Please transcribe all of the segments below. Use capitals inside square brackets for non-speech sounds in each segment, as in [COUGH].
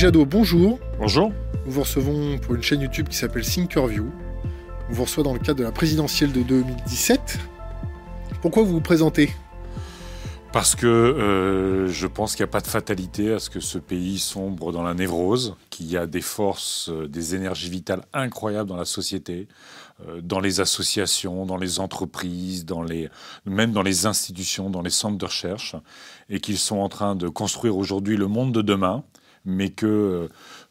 Jadot, bonjour. Bonjour. Nous vous recevons pour une chaîne YouTube qui s'appelle Thinkerview. On vous reçoit dans le cadre de la présidentielle de 2017. Pourquoi vous vous présentez? Parce que euh, je pense qu'il n'y a pas de fatalité à ce que ce pays sombre dans la névrose, qu'il y a des forces, euh, des énergies vitales incroyables dans la société, euh, dans les associations, dans les entreprises, dans les, même dans les institutions, dans les centres de recherche, et qu'ils sont en train de construire aujourd'hui le monde de demain, mais que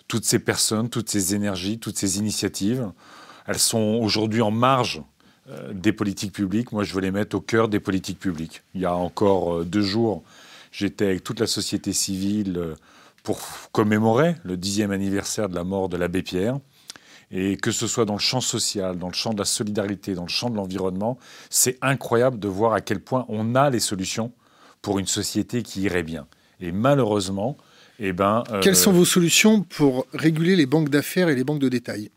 toutes ces personnes, toutes ces énergies, toutes ces initiatives, elles sont aujourd'hui en marge euh, des politiques publiques. Moi, je veux les mettre au cœur des politiques publiques. Il y a encore euh, deux jours, j'étais avec toute la société civile euh, pour commémorer le dixième anniversaire de la mort de l'abbé Pierre. Et que ce soit dans le champ social, dans le champ de la solidarité, dans le champ de l'environnement, c'est incroyable de voir à quel point on a les solutions pour une société qui irait bien. Et malheureusement, eh ben, Quelles sont vos solutions pour réguler les banques d'affaires et les banques de détail?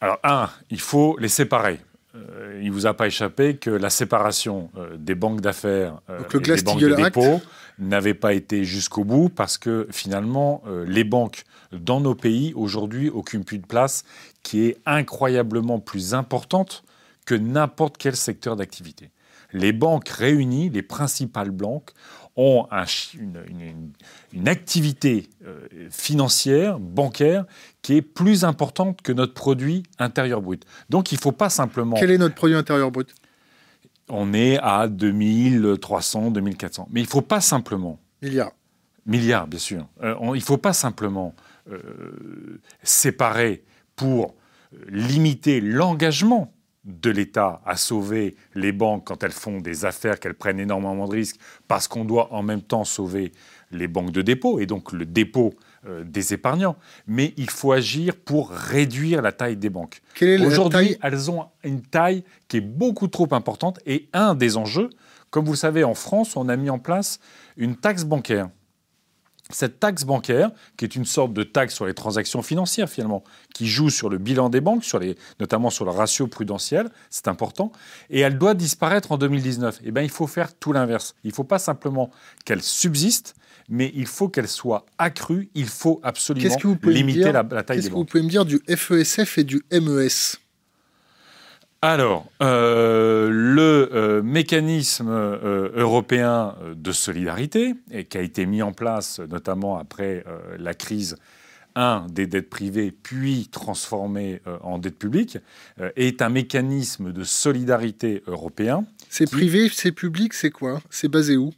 Alors, un, il faut les séparer. Euh, il ne vous a pas échappé que la séparation euh, des banques d'affaires euh, et des banques de dépôt n'avait pas été jusqu'au bout parce que finalement, les banques dans nos pays aujourd'hui occupent une place qui est incroyablement plus importante que n'importe quel secteur d'activité. Les banques réunies, les principales banques, ont une, activité euh, financière, bancaire, qui est plus importante que notre produit intérieur brut. Donc il ne faut pas simplement... Quel est notre produit intérieur brut? On est à 2300, 2400. Mais il ne faut pas simplement... Milliards. Milliards, bien sûr. Euh, il ne faut pas simplement euh, séparer pour limiter l'engagement de l'État à sauver les banques quand elles font des affaires, qu'elles prennent énormément de risques, parce qu'on doit en même temps sauver les banques de dépôt et donc le dépôt euh, des épargnants. Mais il faut agir pour réduire la taille des banques. Aujourd'hui, elles ont une taille qui est beaucoup trop importante et un des enjeux, comme vous le savez, en France, on a mis en place une taxe bancaire cette taxe bancaire, qui est une sorte de taxe sur les transactions financières finalement, qui joue sur le bilan des banques, sur les, notamment sur le ratio prudentiel, c'est important, et elle doit disparaître en 2019. Eh bien, il faut faire tout l'inverse. Il ne faut pas simplement qu'elle subsiste, mais il faut qu'elle soit accrue. Il faut absolument limiter la, la, taille des banques. Qu'est-ce que vous pouvez me dire du FESF et du MES alors, euh, le euh, mécanisme euh, européen de solidarité, et qui a été mis en place notamment après la crise un, des dettes privées, puis transformé en dette publique, est un mécanisme de solidarité européen. C'est privé, c'est public, c'est quoi? C'est basé où?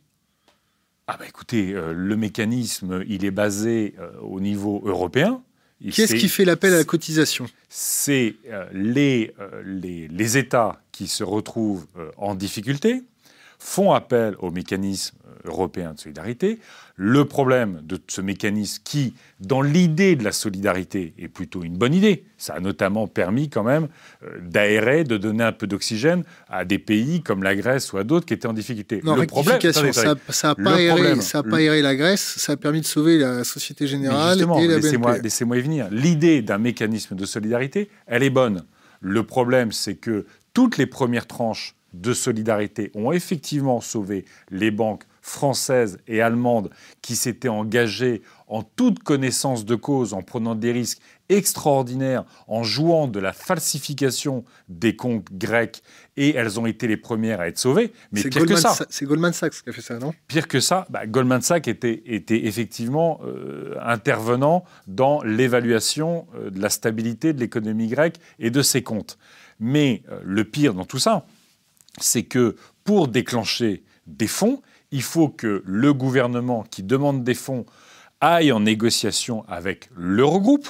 Ah bah écoutez, le mécanisme, il est basé au niveau européen. Qui est-ce qui fait l'appel à la cotisation? C'est euh, les, euh, les, les, États qui se retrouvent euh, en difficulté, font appel au mécanisme européen de solidarité. Le problème de ce mécanisme qui, dans l'idée de la solidarité, est plutôt une bonne idée. Ça a notamment permis quand même euh, d'aérer, de donner un peu d'oxygène à des pays comme la Grèce ou à d'autres qui étaient en difficulté. Non, le problème, ça n'a pas, aéré, pas aéré la Grèce, ça a permis de sauver la Société Générale et la laissez-moi, laissez-moi y venir. L'idée d'un mécanisme de solidarité, elle est bonne. Le problème, c'est que toutes les premières tranches de solidarité ont effectivement sauvé les banques françaises et allemandes qui s'étaient engagées en toute connaissance de cause, en prenant des risques extraordinaires, en jouant de la falsification des comptes grecs, et elles ont été les premières à être sauvées. Mais pire que ça, c'est Goldman Sachs qui a fait ça, non? Pire que ça, bah, Goldman Sachs était, était effectivement euh, intervenant dans l'évaluation euh, de la stabilité de l'économie grecque et de ses comptes. Mais euh, le pire dans tout ça, c'est que pour déclencher des fonds, il faut que le gouvernement qui demande des fonds aille en négociation avec l'Eurogroupe.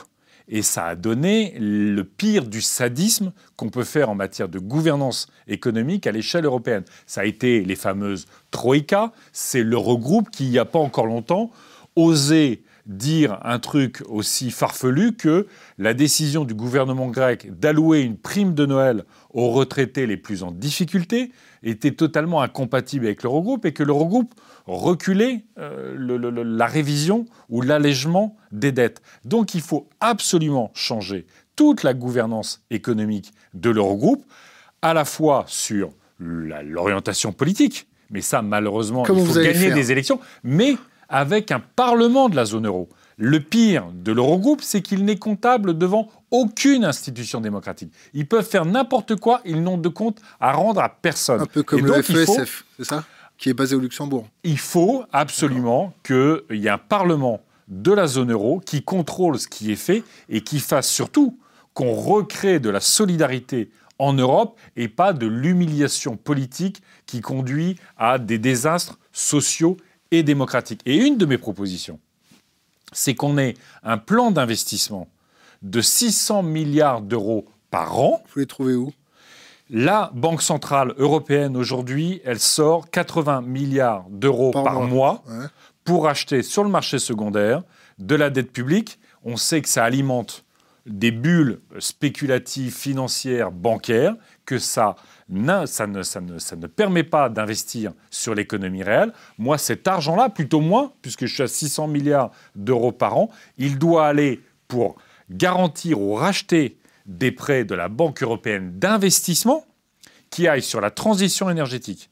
Et ça a donné le pire du sadisme qu'on peut faire en matière de gouvernance économique à l'échelle européenne. Ça a été les fameuses Troïka. C'est l'Eurogroupe qui, il n'y a pas encore longtemps, osait dire un truc aussi farfelu que la décision du gouvernement grec d'allouer une prime de Noël aux retraités les plus en difficulté était totalement incompatible avec l'Eurogroupe et que l'Eurogroupe reculait euh, la révision ou l'allègement des dettes. Donc il faut absolument changer toute la gouvernance économique de l'Eurogroupe, à la fois sur l'orientation politique, mais ça malheureusement il faut gagner des élections, mais avec un Parlement de la zone euro. Le pire de l'Eurogroupe, c'est qu'il n'est comptable devant aucune institution démocratique. Ils peuvent faire n'importe quoi, ils n'ont de compte à rendre à personne. Un peu comme le FESF, c'est ça? Qui est basé au Luxembourg. Il faut absolument qu'il y ait un Parlement de la zone euro qui contrôle ce qui est fait et qui fasse surtout qu'on recrée de la solidarité en Europe et pas de l'humiliation politique qui conduit à des désastres sociaux et démocratiques. Et une de mes propositions, c'est qu'on ait un plan d'investissement de 600 milliards d'euros par an. Vous les trouvez où? La Banque Centrale Européenne, aujourd'hui, elle sort 80 milliards d'euros par, mois, pour acheter sur le marché secondaire de la dette publique. On sait que ça alimente des bulles spéculatives financières bancaires, que ça ne, ne permet pas d'investir sur l'économie réelle. Moi, cet argent-là, plutôt moins, puisque je suis à 600 milliards d'euros par an, il doit aller pour garantir ou racheter des prêts de la Banque européenne d'investissement qui aillent sur la transition énergétique,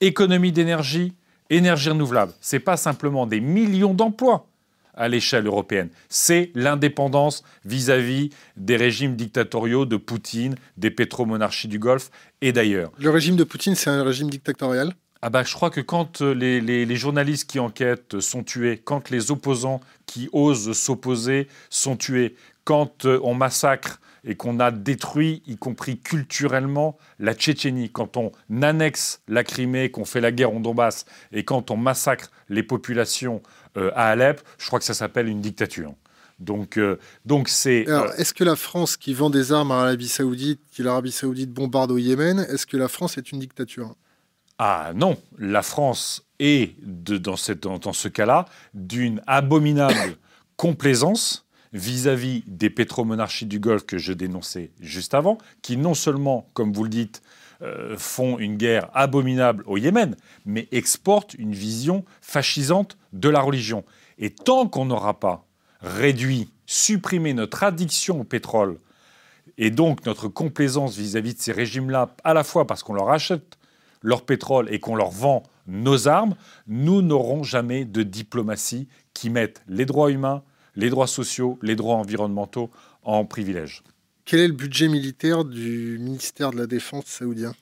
économie d'énergie, énergie renouvelable. Ce n'est pas simplement des millions d'emplois à l'échelle européenne. C'est l'indépendance vis-à-vis des régimes dictatoriaux de Poutine, des pétromonarchies du Golfe et d'ailleurs. Le régime de Poutine, c'est un régime dictatorial? Ah bah, je crois que quand euh, les, les, journalistes qui enquêtent sont tués, quand les opposants qui osent s'opposer sont tués, quand euh, on massacre et qu'on a détruit, y compris culturellement, la Tchétchénie, quand on annexe la Crimée, qu'on fait la guerre en Donbass, et quand on massacre les populations euh, à Alep, je crois que ça s'appelle une dictature. Donc, euh, donc c'est. Alors, est-ce que la France qui vend des armes à l'Arabie Saoudite, qui l'Arabie Saoudite bombarde au Yémen, est-ce que la France est une dictature? Ah non, la France est, de, dans, cette, dans ce cas-là, d'une abominable [COUGHS] complaisance vis-à-vis des pétromonarchies du Golfe que je dénonçais juste avant, qui non seulement, comme vous le dites, euh, font une guerre abominable au Yémen, mais exportent une vision fascisante de la religion. Et tant qu'on n'aura pas réduit, supprimé notre addiction au pétrole, et donc notre complaisance vis-à-vis de ces régimes-là, à la fois parce qu'on leur achète leur pétrole et qu'on leur vend nos armes, nous n'aurons jamais de diplomatie qui mette les droits humains, les droits sociaux, les droits environnementaux en privilège. Quel est le budget militaire du ministère de la Défense saoudien?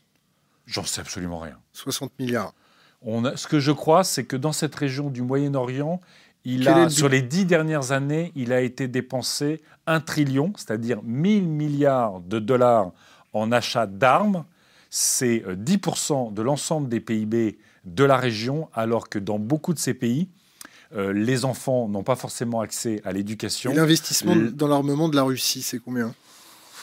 J'en sais absolument rien. 60 milliards. On ce que je crois, c'est que dans cette région du Moyen-Orient, il a, sur les dix dernières années, il a été dépensé un trillion, c'est-à-dire 1000 milliards de dollars en achat d'armes. C'est 10% euh, de l'ensemble des PIB de la région, alors que dans beaucoup de ces pays, euh, les enfants n'ont pas forcément accès à l'éducation. L'investissement dans l'armement de la Russie, c'est combien?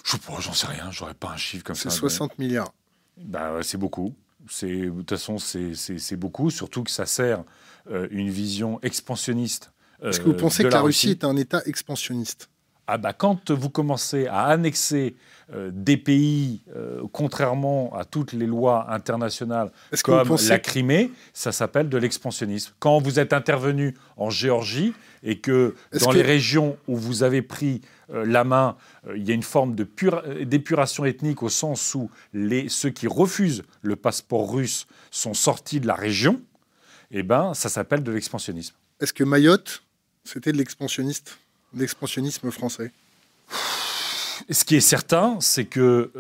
Je j'en sais rien, j'aurais pas un chiffre comme ça. C'est 60 milliards. Bah, c'est beaucoup. De toute façon, c'est beaucoup, surtout que ça sert euh, une vision expansionniste. Est-ce que vous euh, pensez que la Russie, est un État expansionniste? Ah bah, Quand vous commencez à annexer euh, des pays, contrairement à toutes les lois internationales, comme la Crimée, ça s'appelle de l'expansionnisme. Quand vous êtes intervenu en Géorgie et que dans les régions où vous avez pris euh, la main, euh, il y a une forme euh, d'épuration ethnique au sens où les, ceux qui refusent le passeport russe sont sortis de la région, eh ben, ça s'appelle de l'expansionnisme. Est-ce que Mayotte, c'était de l'expansionniste, l'expansionnisme français? Ce qui est certain, c'est que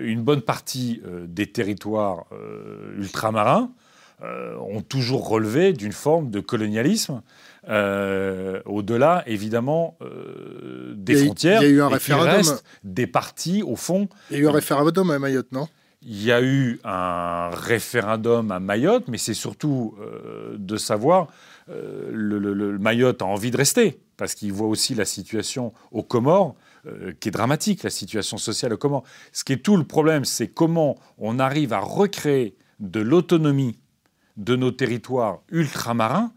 une bonne partie des territoires ultramarins ont toujours relevé d'une forme de colonialisme euh, au-delà, évidemment, euh, des frontières. Il y a eu un référendum. Reste des partis, au fond. Il y a eu un référendum à Mayotte, non? Il y a eu un référendum à Mayotte, mais c'est surtout euh, de savoir le, Mayotte a envie de rester parce qu'il voit aussi la situation aux Comores qui est dramatique, la situation sociale aux Comores. Ce qui est tout le problème, c'est comment on arrive à recréer de l'autonomie de nos territoires ultramarins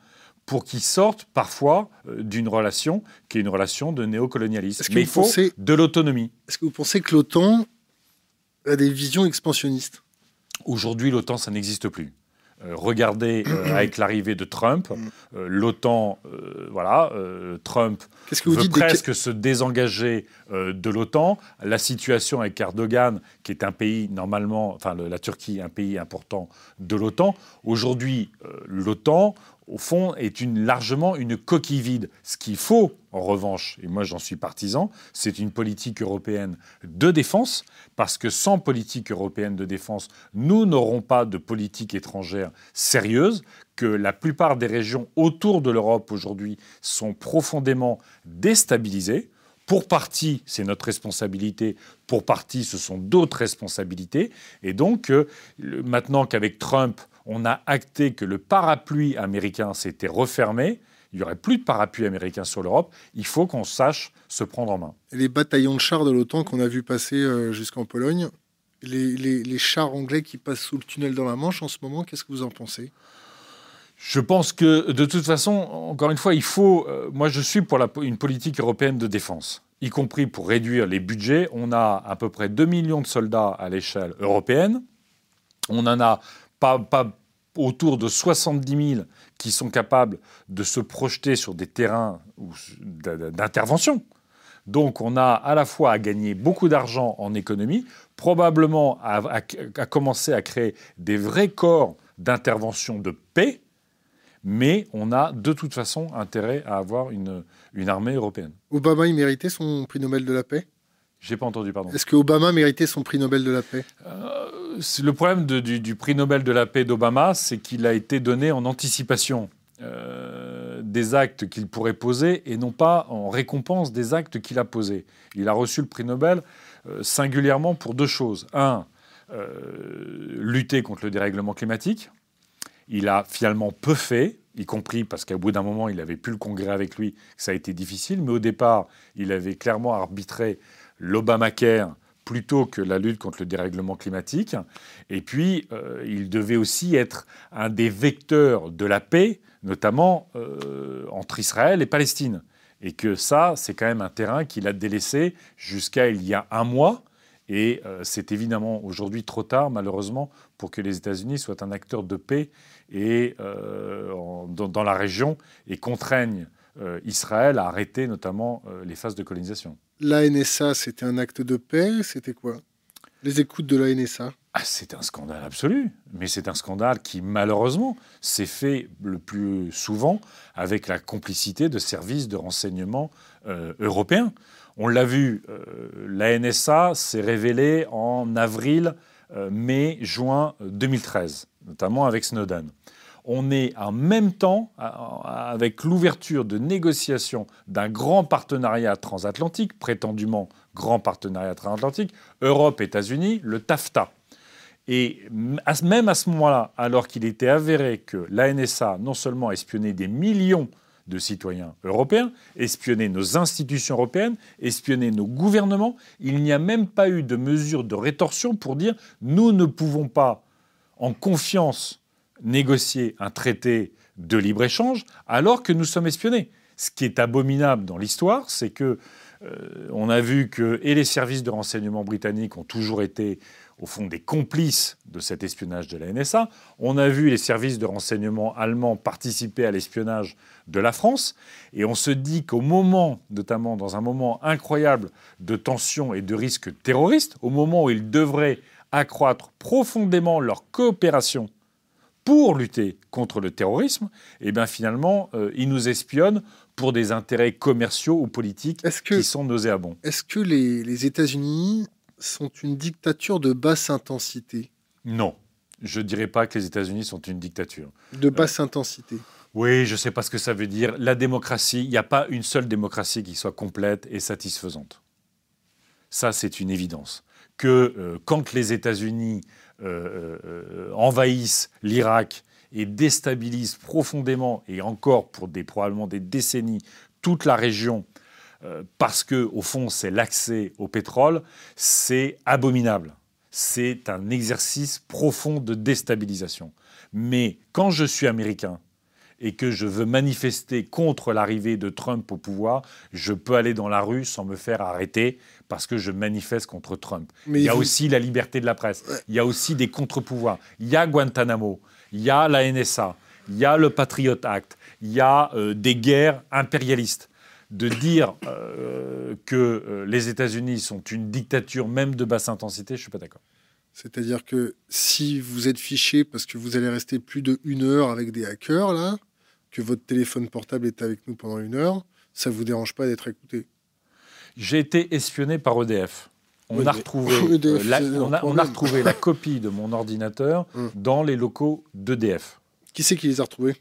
pour qu'ils sortent parfois euh, d'une relation qui est une relation de néocolonialisme. Mais il faut de l'autonomie. Est-ce que vous pensez que l'OTAN a des visions expansionnistes? Aujourd'hui, l'OTAN, ça n'existe plus. Euh, regardez euh, [COUGHS] avec l'arrivée de Trump, l'OTAN, voilà, Trump que veut presque se désengager de l'OTAN. La situation avec Erdogan, qui est un pays normalement, enfin la Turquie, un pays important de l'OTAN. Aujourd'hui, l'OTAN, au fond, est une, largement une coquille vide. Ce qu'il faut, en revanche, et moi j'en suis partisan, c'est une politique européenne de défense, parce que sans politique européenne de défense, nous n'aurons pas de politique étrangère sérieuse, que la plupart des régions autour de l'Europe aujourd'hui sont profondément déstabilisées. Pour partie, c'est notre responsabilité. Pour partie, ce sont d'autres responsabilités. Et donc, euh, maintenant qu'avec Trump, on a acté que le parapluie américain s'était refermé, il n'y aurait plus de parapluie américain sur l'Europe, il faut qu'on sache se prendre en main. Les bataillons de chars de l'OTAN qu'on a vu passer euh, jusqu'en Pologne, les, chars anglais qui passent sous le tunnel dans la Manche en ce moment, qu'est-ce que vous en pensez? Je pense que de toute façon, encore une fois, il faut. Euh, moi, je suis pour une politique européenne de défense, y compris pour réduire les budgets. On a à peu près 2 millions de soldats à l'échelle européenne. On en a pas, pas autour de 70 000 qui sont capables de se projeter sur des terrains d'intervention. Donc on a à la fois à gagner beaucoup d'argent en économie, probablement à, commencer à créer des vrais corps d'intervention de paix, mais on a de toute façon intérêt à avoir une, une armée européenne. Obama, il méritait son prix Nobel de la paix? J'ai pas entendu, pardon. Est-ce que Obama méritait son prix Nobel de la paix? Euh, le problème du, prix Nobel de la paix d'Obama, c'est qu'il a été donné en anticipation euh, des actes qu'il pourrait poser et non pas en récompense des actes qu'il a posés. Il a reçu le prix Nobel euh, singulièrement pour deux choses. Un, lutter contre le dérèglement climatique. Il a finalement peu fait, y compris parce qu'au bout d'un moment, il n'avait plus le Congrès avec lui, ça a été difficile, mais au départ, il avait clairement arbitré l'Obamacare plutôt que la lutte contre le dérèglement climatique. Et puis, euh, il devait aussi être un des vecteurs de la paix, notamment euh, entre Israël et Palestine. Et que ça, c'est quand même un terrain qu'il a délaissé jusqu'à il y a un mois. Et euh, c'est évidemment aujourd'hui trop tard, malheureusement, pour que les États-Unis soient un acteur de paix et, dans, dans, la région et contraignent Israël à arrêter notamment les phases de colonisation la NSA, c'était un acte de paix C'était quoi? Les écoutes de la NSA ah, C'est un scandale absolu. Mais c'est un scandale qui, malheureusement, s'est fait le plus souvent avec la complicité de services de renseignement euh, européens. On l'a vu, euh, la NSA s'est révélée en avril, euh, mai, juin 2013, notamment avec Snowden on est en même temps avec l'ouverture de négociations d'un grand partenariat transatlantique, prétendument grand partenariat transatlantique, Europe-États-Unis, le TAFTA. Et même à ce moment-là, alors qu'il était avéré que la NSA non seulement espionnait des millions de citoyens européens, espionnait nos institutions européennes, espionnait nos gouvernements, il n'y a même pas eu de mesure de rétorsion pour dire nous ne pouvons pas, en confiance négocier un traité de libre-échange alors que nous sommes espionnés. Ce qui est abominable dans l'histoire, c'est que euh, on a vu que et les services de renseignement britanniques ont toujours été au fond des complices de cet espionnage de la NSA. On a vu les services de renseignement allemands participer à l'espionnage de la France. Et on se dit qu'au moment, notamment dans un moment incroyable de tension et de risque terroriste, au moment où ils devraient accroître profondément leur coopération pour lutter contre le terrorisme, et eh bien finalement, euh, ils nous espionnent pour des intérêts commerciaux ou politiques qui sont nauséabonds. Est-ce que les, États-Unis sont une dictature de basse intensité? Non. Je ne dirais pas que les États-Unis sont une dictature. De basse intensité Oui, je ne sais pas ce que ça veut dire. La démocratie, il n'y a pas une seule démocratie qui soit complète et satisfaisante. Ça, c'est une évidence. Que euh, quand les États-Unis euh, euh, envahissent l'Irak et déstabilisent profondément, et encore pour probablement des décennies, toute la région, parce que au fond c'est l'accès au pétrole, c'est abominable. C'est un exercice profond de déstabilisation. Mais quand je suis américain et que je veux manifester contre l'arrivée de Trump au pouvoir, je peux aller dans la rue sans me faire arrêter parce que je manifeste contre Trump. Mais il y a aussi la liberté de la presse, il y a aussi des contre-pouvoirs, il y a Guantanamo, il y a la NSA, il y a le Patriot Act, il y a euh, des guerres impérialistes. De dire euh, que euh, les États-Unis sont une dictature même de basse intensité, je ne suis pas d'accord. C'est-à-dire que si vous êtes fiché parce que vous allez rester plus de une heure avec des hackers, là, que votre téléphone portable est avec nous pendant une heure, ça vous dérange pas d'être écouté J'ai été espionné par EDF. On, Ouais, a mais retrouvé, [LAUGHS] EDF, la, c'est un on, a, on a problème. retrouvé la [LAUGHS] copie de mon ordinateur Hum. dans les locaux d'EDF. Qui c'est qui les a retrouvés?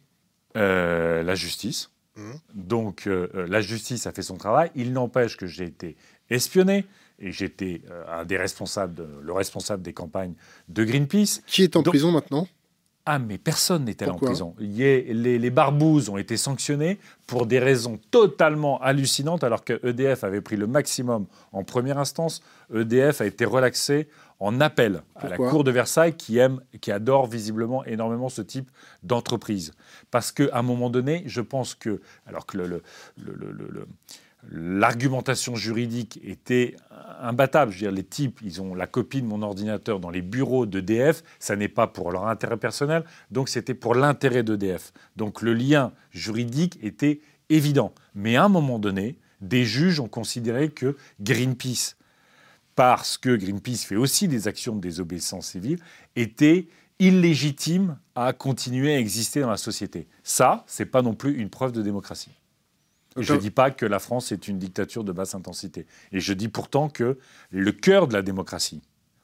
Euh, la justice. Mhm. Donc euh, euh, la justice a fait son travail. Il n'empêche que j'ai été espionné et j'étais euh, un des responsables, de- le responsable des campagnes de Greenpeace. Qui est en Donc- prison maintenant? Ah, mais personne n'était allé en prison. Les, les barbouzes ont été sanctionnés pour des raisons totalement hallucinantes, alors que EDF avait pris le maximum en première instance. EDF a été relaxé en appel à la Cour de Versailles, qui aime, qui adore visiblement énormément ce type d'entreprise. Parce qu'à un moment donné, je pense que, alors que le- le- le- le- le- le- l'argumentation juridique était imbattable. Je veux dire, les types, ils ont la copie de mon ordinateur dans les bureaux d'EDF. Ça n'est pas pour leur intérêt personnel, donc c'était pour l'intérêt d'EDF. Donc le lien juridique était évident. Mais à un moment donné, des juges ont considéré que Greenpeace, parce que Greenpeace fait aussi des actions de désobéissance civile, était illégitime à continuer à exister dans la société. Ça, c'est pas non plus une preuve de démocratie. Je ne dis pas que la France est une dictature de basse intensité. Et je dis pourtant que le cœur de la démocratie,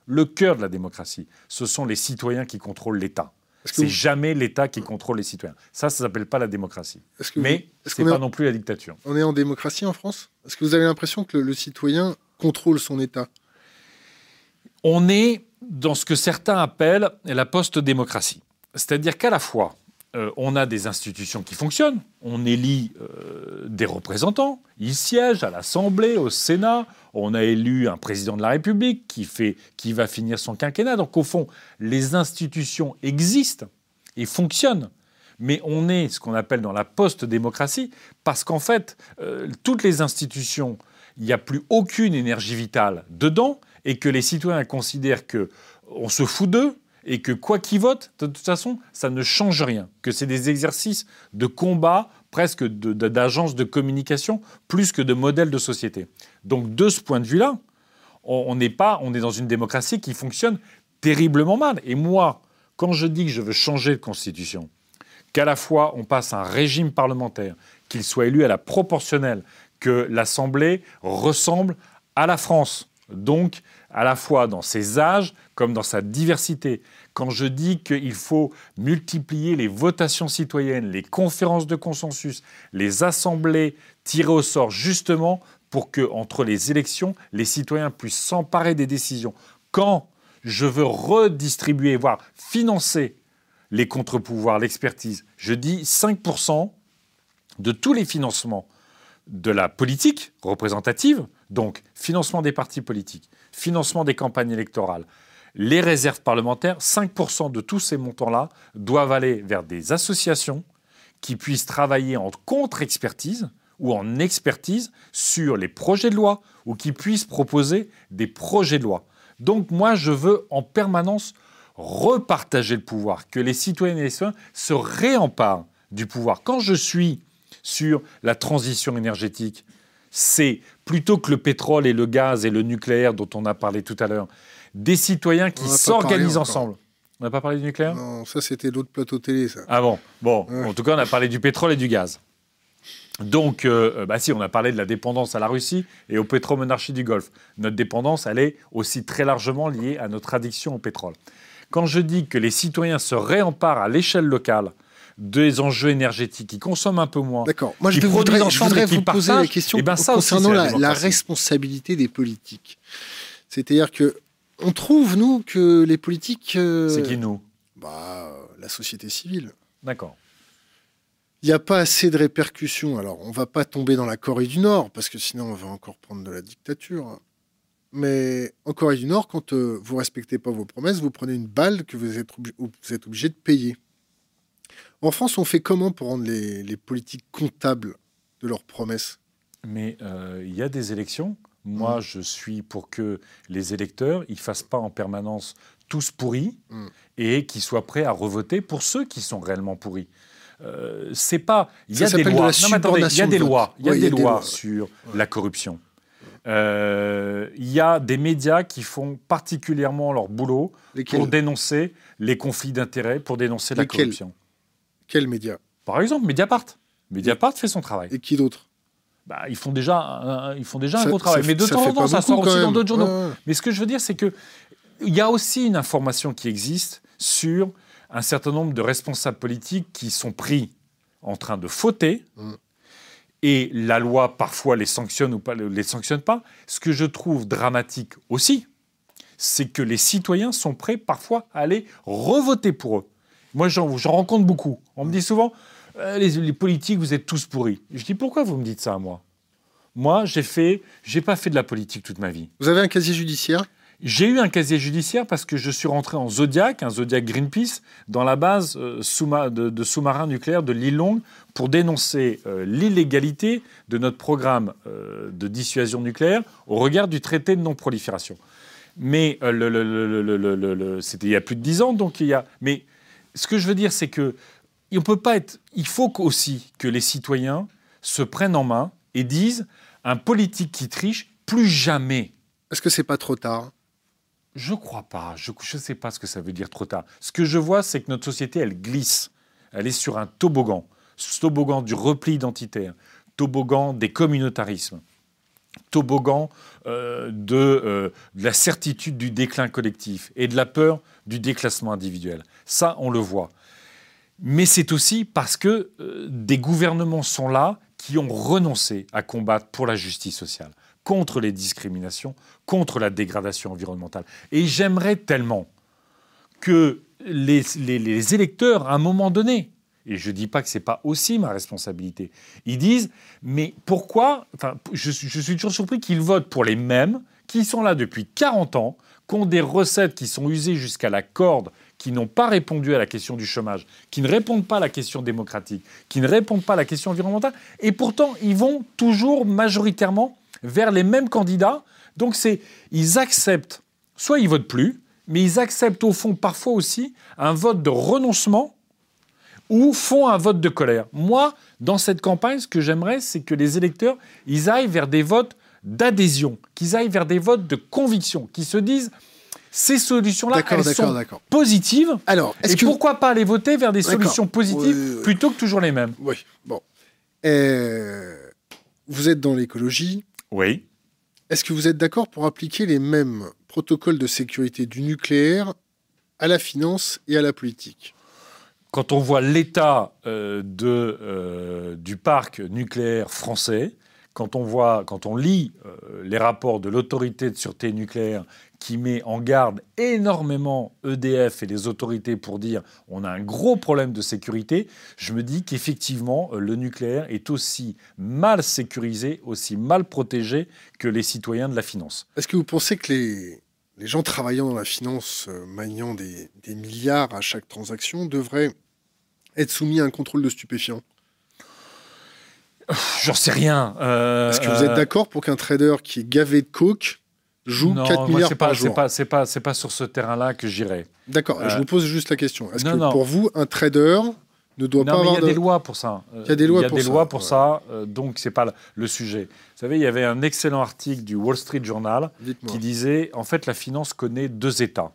le cœur de la démocratie, ce sont les citoyens qui contrôlent l'État. C'est vous- jamais l'État qui contrôle les citoyens. Ça, ça s'appelle pas la démocratie. vous- Mais est-ce c'est qu'on est pas en- non plus la dictature. on est en démocratie en France? Est-ce que vous avez l'impression que le, le citoyen contrôle son État? On est dans ce que certains appellent la post-démocratie. C'est-à-dire qu'à la fois, euh, on a des institutions qui fonctionnent, on élit euh, des représentants, ils siègent à l'Assemblée, au Sénat, on a élu un président de la République qui, fait, qui va finir son quinquennat. Donc au fond, les institutions existent et fonctionnent. Mais on est ce qu'on appelle dans la post-démocratie, parce qu'en fait, euh, toutes les institutions, il n'y a plus aucune énergie vitale dedans, et que les citoyens considèrent que on se fout d'eux, et que quoi qu'ils votent, de toute façon, ça ne change rien. Que c'est des exercices de combat, presque d'agence de, communication, plus que de modèle de société. Donc de ce point de vue-là, on n'est pas, on est dans une démocratie qui fonctionne terriblement mal. Et moi, quand je dis que je veux changer de constitution, qu'à la fois on passe un régime parlementaire, qu'il soit élu à la proportionnelle, que l'Assemblée ressemble à la France, donc à la fois dans ses âges comme dans sa diversité. Quand je dis qu'il faut multiplier les votations citoyennes, les conférences de consensus, les assemblées tirées au sort, justement pour que entre les élections, les citoyens puissent s'emparer des décisions. Quand je veux redistribuer, voire financer les contre-pouvoirs, l'expertise, je dis 5% de tous les financements de la politique représentative, donc financement des partis politiques, financement des campagnes électorales, les réserves parlementaires, 5% de tous ces montants-là doivent aller vers des associations qui puissent travailler en contre-expertise ou en expertise sur les projets de loi ou qui puissent proposer des projets de loi. Donc moi, je veux en permanence repartager le pouvoir, que les citoyennes et les citoyens se réemparent du pouvoir. Quand je suis sur la transition énergétique, c'est plutôt que le pétrole et le gaz et le nucléaire dont on a parlé tout à l'heure, des citoyens qui s'organisent ensemble. On n'a pas parlé du nucléaire? Non, ça c'était l'autre plateau télé, ça. ah bon? Bon, Ouais. en tout cas, on a parlé du pétrole et du gaz. Donc, euh, euh, bah si, on a parlé de la dépendance à la Russie et aux pétromonarchies du Golfe. Notre dépendance, elle est aussi très largement liée à notre addiction au pétrole. Quand je dis que les citoyens se réemparent à l'échelle locale des enjeux énergétiques, qui consomment un peu moins, D'accord. Moi, je voudrais, je voudrais vous poser la question eh ben, ça aussi, concernant c'est la la, la démocratie. responsabilité des politiques. C'est-à-dire que on trouve nous que les politiques, euh, c'est qui nous? bah, euh, la société civile, D'accord. il n'y a pas assez de répercussions. Alors, on va pas tomber dans la Corée du Nord parce que sinon on va encore prendre de la dictature. Mais en Corée du Nord, quand euh, vous respectez pas vos promesses, vous prenez une balle que vous êtes, obli- vous êtes obligé de payer. En France, on fait comment pour rendre les, les politiques comptables de leurs promesses? Mais euh, il y a des élections? Moi, Mm. je suis pour que les électeurs ils fassent pas en permanence tous pourris Mm. et qu'ils soient prêts à revoter pour ceux qui sont réellement pourris. Euh, c'est pas. Il y a des lois. la Non, mais attendez, il y a subornation des de vote. lois. Il y a Ouais, des lois sur Ouais. la corruption. Euh, Il y a des médias qui font particulièrement leur boulot pour dénoncer les conflits d'intérêts, pour dénoncer la corruption. Quels médias Par exemple, Mediapart. Mediapart fait son travail. Et qui d'autre? Bah, ils font déjà un, ils font déjà Ça- un gros travail. ça- Mais de temps en temps, ça sort aussi dans d'autres journaux. Ouais. Mais ce que je veux dire, c'est que il y a aussi une information qui existe sur un certain nombre de responsables politiques qui sont pris en train de fauter. Mm. Et la loi, parfois, les sanctionne ou pas, les sanctionne pas. Ce que je trouve dramatique aussi, c'est que les citoyens sont prêts parfois à aller revoter pour eux. Moi, j'en rencontre beaucoup. On me dit souvent, Euh, les, les politiques, vous êtes tous pourris. Je dis, pourquoi vous me dites ça à moi? Moi, j'ai fait, j'ai pas fait de la politique toute ma vie. Vous avez un casier judiciaire? J'ai eu un casier judiciaire parce que je suis rentré en Zodiac, un Zodiac Greenpeace, dans la base euh, sous-ma- de, de sous-marins nucléaires de l'île Longue pour dénoncer euh, l'illégalité de notre programme euh, de dissuasion nucléaire au regard du traité de non-prolifération. Mais le- le- le- c'était il y a plus de dix ans, donc il y a. Mais ce que je veux dire, c'est que on peut pas être. Il faut aussi que les citoyens se prennent en main et disent un politique qui triche, plus jamais. Est-ce que c'est pas trop tard? Je crois pas. Je ne sais pas ce que ça veut dire trop tard. Ce que je vois, c'est que notre société, elle glisse. Elle est sur un toboggan. Ce toboggan du repli identitaire, toboggan des communautarismes, toboggan euh, de, euh, de la certitude du déclin collectif et de la peur du déclassement individuel. Ça, on le voit. Mais c'est aussi parce que euh, des gouvernements sont là qui ont renoncé à combattre pour la justice sociale, contre les discriminations, contre la dégradation environnementale. Et j'aimerais tellement que les, électeurs, à un moment donné, et je ne dis pas que ce n'est pas aussi ma responsabilité, ils disent, mais pourquoi, enfin, je, je suis toujours surpris qu'ils votent pour les mêmes, qui sont là depuis 40 ans, qui ont des recettes qui sont usées jusqu'à la corde, qui n'ont pas répondu à la question du chômage, qui ne répondent pas à la question démocratique, qui ne répondent pas à la question environnementale, et pourtant ils vont toujours majoritairement vers les mêmes candidats. Donc c'est, ils acceptent, soit ils votent plus, mais ils acceptent au fond parfois aussi un vote de renoncement ou font un vote de colère. Moi, dans cette campagne, ce que j'aimerais, c'est que les électeurs, ils aillent vers des votes d'adhésion, qu'ils aillent vers des votes de conviction, qu'ils se disent ces solutions-là, elles sont positives. Alors, est-ce Et que pourquoi pas aller voter vers des solutions positives Oui, oui, oui. plutôt que toujours les mêmes? Oui, bon. Euh, vous êtes dans l'écologie. Oui. Est-ce que vous êtes d'accord pour appliquer les mêmes protocoles de sécurité du nucléaire à la finance et à la politique? Quand on voit l'état euh, de, euh, du parc nucléaire français, quand on voit, quand on lit euh, les rapports de l'autorité de sûreté nucléaire qui met en garde énormément EDF et les autorités pour dire on a un gros problème de sécurité, je me dis qu'effectivement euh, le nucléaire est aussi mal sécurisé, aussi mal protégé que les citoyens de la finance. Est-ce que vous pensez que les, les gens travaillant dans la finance, euh, maniant des, des milliards à chaque transaction, devraient être soumis à un contrôle de stupéfiants? J'en sais rien. euh, Est-ce que vous êtes d'accord pour qu'un trader qui est gavé de coke joue non, 4 moi, milliards par pas, jour c'est pas, c'est pas, c'est pas sur ce terrain-là que j'irai. D'accord, je Euh, vous pose juste la question. Est-ce que non. pour vous, un trader ne doit Non, pas mais il y avoir a de... des lois pour ça. Il y a des lois il y a pour des ça, lois pour ouais. ça, euh, donc c'est pas le- le sujet. Vous savez, il y avait un excellent article du Wall Street Journal Dites-moi. qui disait en fait la finance connaît deux états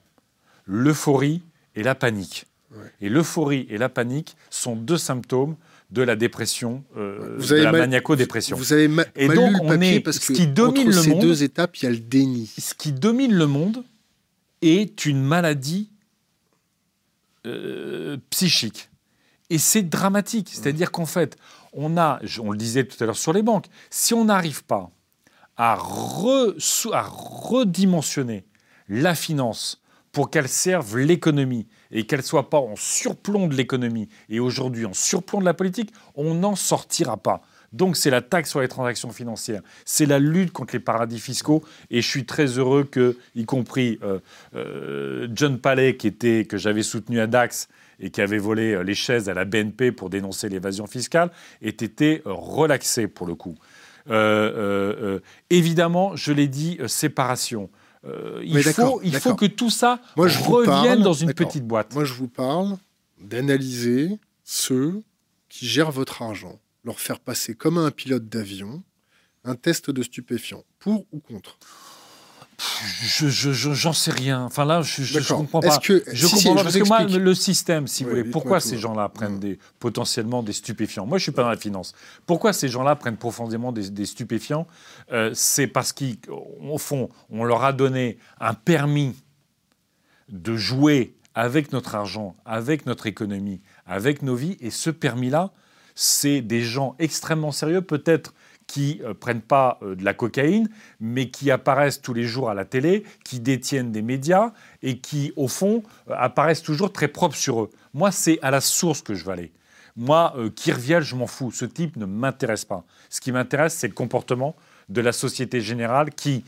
l'euphorie et la panique. Ouais. Et l'euphorie et la panique sont deux symptômes de la dépression, euh, Vous de la maniaco-dépression. Vous avez ma- Et mal donc, lu le on papier est- parce ce que qui domine entre le ces monde- deux étapes, il y a le déni. Ce qui domine le monde est une maladie euh, psychique. Et c'est dramatique. C'est-à-dire qu'en fait, on a, on le disait tout à l'heure sur les banques, si on n'arrive pas à, re- sous- à redimensionner la finance pour qu'elle serve l'économie et qu'elle soit pas en surplomb de l'économie et aujourd'hui en surplomb de la politique, on n'en sortira pas. Donc c'est la taxe sur les transactions financières, c'est la lutte contre les paradis fiscaux et je suis très heureux que, y compris euh, euh, John Palais qui était que j'avais soutenu à Dax et qui avait volé euh, les chaises à la BNP pour dénoncer l'évasion fiscale, ait été relaxé pour le coup. Évidemment, je l'ai dit, séparation. Euh, il faut, il faut d'accord. que tout ça Moi, je revienne dans une petite boîte. Moi, je vous parle d'analyser ceux qui gèrent votre argent, leur faire passer comme à un pilote d'avion un test de stupéfiant, pour ou contre. Je, j'en sais rien. Enfin là, je, je, comprends pas. Que, je comprends pas parce que moi, le système, si vous voulez, pourquoi ces gens-là prennent des, potentiellement des stupéfiants? Moi, je suis pas dans la finance. Pourquoi ces gens-là prennent profondément des, stupéfiants? Euh, C'est parce qu'au fond, on leur a donné un permis de jouer avec notre argent, avec notre économie, avec nos vies, et ce permis-là, c'est des gens extrêmement sérieux, peut-être qui ne euh, prennent pas euh, de la cocaïne, mais qui apparaissent tous les jours à la télé, qui détiennent des médias et qui, au fond, euh, apparaissent toujours très propres sur eux. Moi, c'est à la source que je veux aller. Moi, qui revienne, je m'en fous. Ce type ne m'intéresse pas. Ce qui m'intéresse, c'est le comportement de la Société Générale qui,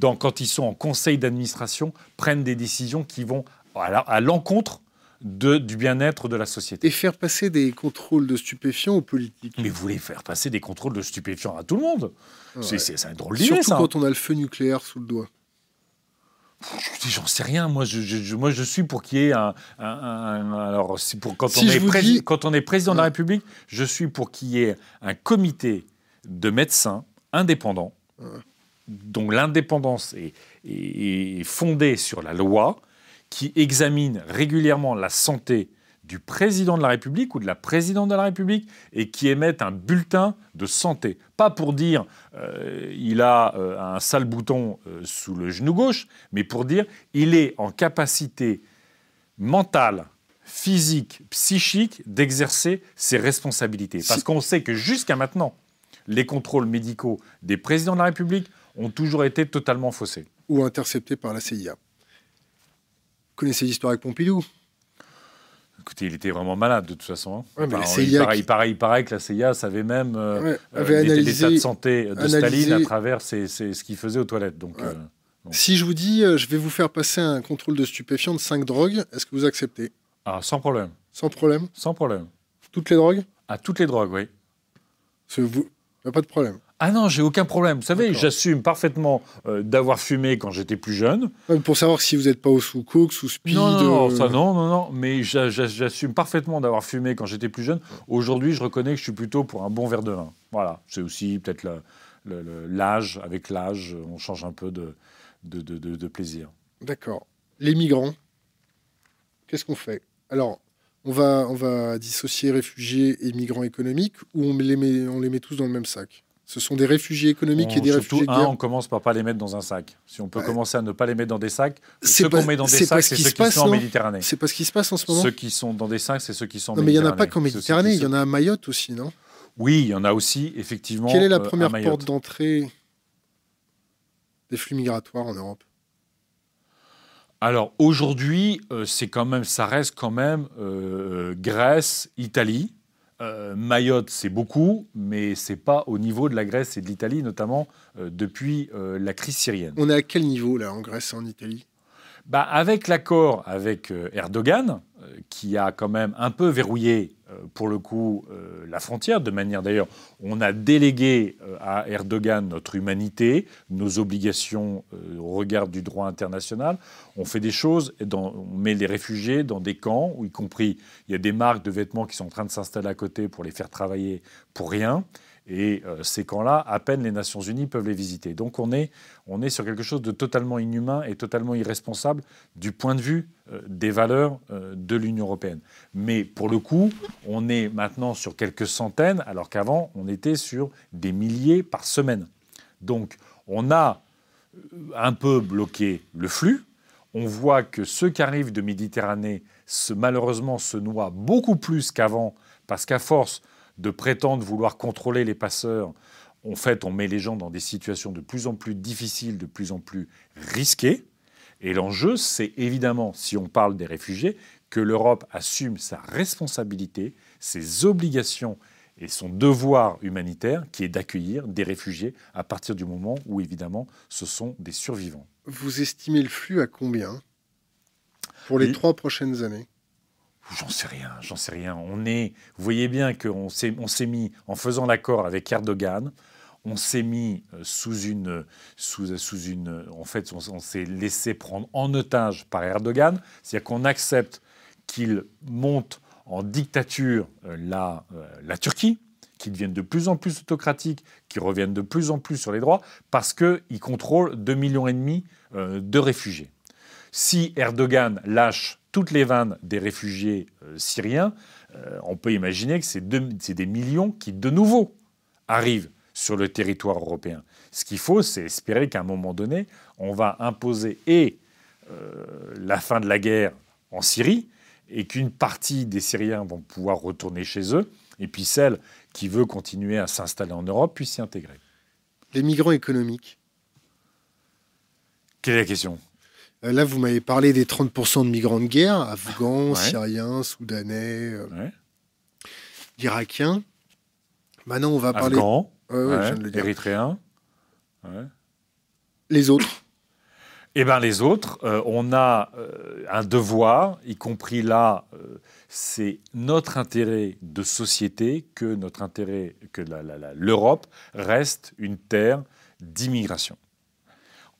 quand ils sont en conseil d'administration, prennent des décisions qui vont à l'encontre de, du bien-être de la société. Et faire passer des contrôles de stupéfiants aux politiques. Mais vous voulez faire passer des contrôles de stupéfiants à tout le monde? C'est un drôle d'idée, Surtout quand on a le feu nucléaire sous le doigt. J'en sais rien. Moi, je, moi, je suis pour qu'il y ait un. alors, pour, quand, on est quand on est président de la République, je suis pour qu'il y ait un comité de médecins indépendants, dont l'indépendance est, est, fondée sur la loi, qui examine régulièrement la santé du président de la République ou de la présidente de la République et qui émettent un bulletin de santé. Pas pour dire euh, il a euh, un sale bouton euh, sous le genou gauche, mais pour dire il est en capacité mentale, physique, psychique d'exercer ses responsabilités. Parce qu'on sait que jusqu'à maintenant, les contrôles médicaux des présidents de la République ont toujours été totalement faussés. Ou interceptés par la CIA connaissez l'histoire avec Pompidou Écoutez, il était vraiment malade de toute façon. Hein. il, paraît, que la CIA savait même euh, euh l'état de santé de Staline à travers ce qu'il faisait aux toilettes. Donc, euh, Si je vous dis, euh, je vais vous faire passer un contrôle de stupéfiants de 5 drogues, est-ce que vous acceptez? Ah, sans problème. Sans problème? Sans problème. Toutes les drogues? À toutes les drogues, oui. Vous... Il n'y a pas de problème. Ah non, j'ai aucun problème. Vous savez, j'assume parfaitement euh, d'avoir fumé quand j'étais plus jeune. pour savoir si vous n'êtes pas sous coke, sous speed. Non, non, ça non, non, non. Mais j'assume parfaitement d'avoir fumé quand j'étais plus jeune. Aujourd'hui, je reconnais que je suis plutôt pour un bon verre de vin. Voilà. C'est aussi peut-être l'âge. Avec l'âge, on change un peu de, de, de plaisir. D'accord. Les migrants, qu'est-ce qu'on fait? Alors, on va, on va dissocier réfugiés et migrants économiques ou on les met, on les met tous dans le même sac? Ce sont des réfugiés économiques et des réfugiés de guerre. on commence par pas les mettre dans un sac. Si on peut commencer à ne pas les mettre dans des sacs, ceux qu'on met dans des sacs, c'est ceux qui sont en Méditerranée. C'est pas ce qui se passe en ce moment. Ceux qui sont dans des sacs, c'est ceux qui sont en non, mais il n'y en a pas qu'en Méditerranée, il y en a à Mayotte aussi, non? Oui, il y en a aussi, effectivement. Quelle est la euh, première porte d'entrée des flux migratoires en Europe? Alors aujourd'hui, euh, c'est quand même, ça reste quand même euh, Grèce, Italie. Euh, Mayotte, c'est beaucoup, mais c'est pas au niveau de la Grèce et de l'Italie, notamment euh, depuis euh, la crise syrienne. On est à quel niveau là en Grèce et en Italie? Bah, Avec l'accord avec Erdogan, qui a quand même un peu verrouillé pour le coup la frontière, de manière d'ailleurs, on a délégué à Erdogan notre humanité, nos obligations au regard du droit international. On fait des choses, on met les réfugiés dans des camps, où y compris il y a des marques de vêtements qui sont en train de s'installer à côté pour les faire travailler pour rien. Et euh, ces camps-là, à peine les Nations Unies peuvent les visiter. Donc on est, on est sur quelque chose de totalement inhumain et totalement irresponsable du point de vue euh, des valeurs euh, de l'Union européenne. Mais pour le coup, on est maintenant sur quelques centaines, alors qu'avant, on était sur des milliers par semaine. Donc on a un peu bloqué le flux. On voit que ceux qui arrivent de Méditerranée, malheureusement, se noient beaucoup plus qu'avant, parce qu'à force de prétendre vouloir contrôler les passeurs, en fait, on met les gens dans des situations de plus en plus difficiles, de plus en plus risquées. Et l'enjeu, c'est évidemment, si on parle des réfugiés, que l'Europe assume sa responsabilité, ses obligations et son devoir humanitaire, qui est d'accueillir des réfugiés à partir du moment où, évidemment, ce sont des survivants. Vous estimez le flux à combien pour les trois prochaines années? J'en sais rien, j'en sais rien. On est, vous voyez bien qu'on s'est, on s'est mis, en faisant l'accord avec Erdogan, on s'est mis euh, sous une, sous, sous une, en fait, on, s'est laissé prendre en otage par Erdogan, c'est-à-dire qu'on accepte qu'il monte en dictature euh, la, euh, la Turquie, qui deviennent de plus en plus autocratiques, qui reviennent de plus en plus sur les droits, parce qu'ils contrôlent 2,5 millions et demi de réfugiés. Si Erdogan lâche toutes les vannes des réfugiés euh, syriens, euh, on peut imaginer que c'est des millions qui, de nouveau, arrivent sur le territoire européen. Ce qu'il faut, c'est espérer qu'à un moment donné, on va imposer et la fin de la guerre en Syrie, et qu'une partie des Syriens vont pouvoir retourner chez eux, et puis celle qui veut continuer à s'installer en Europe puisse s'y intégrer. Les migrants économiques. Quelle est la question? euh, Là, vous m'avez parlé des 30% de migrants de guerre, afghans, syriens, soudanais, euh, irakiens. Maintenant, on va parler. Afghans, érythréens. Les autres eh bien, les autres, euh, on a euh, un devoir, y compris là, euh, c'est notre intérêt de société que notre intérêt que l'Europe reste une terre d'immigration.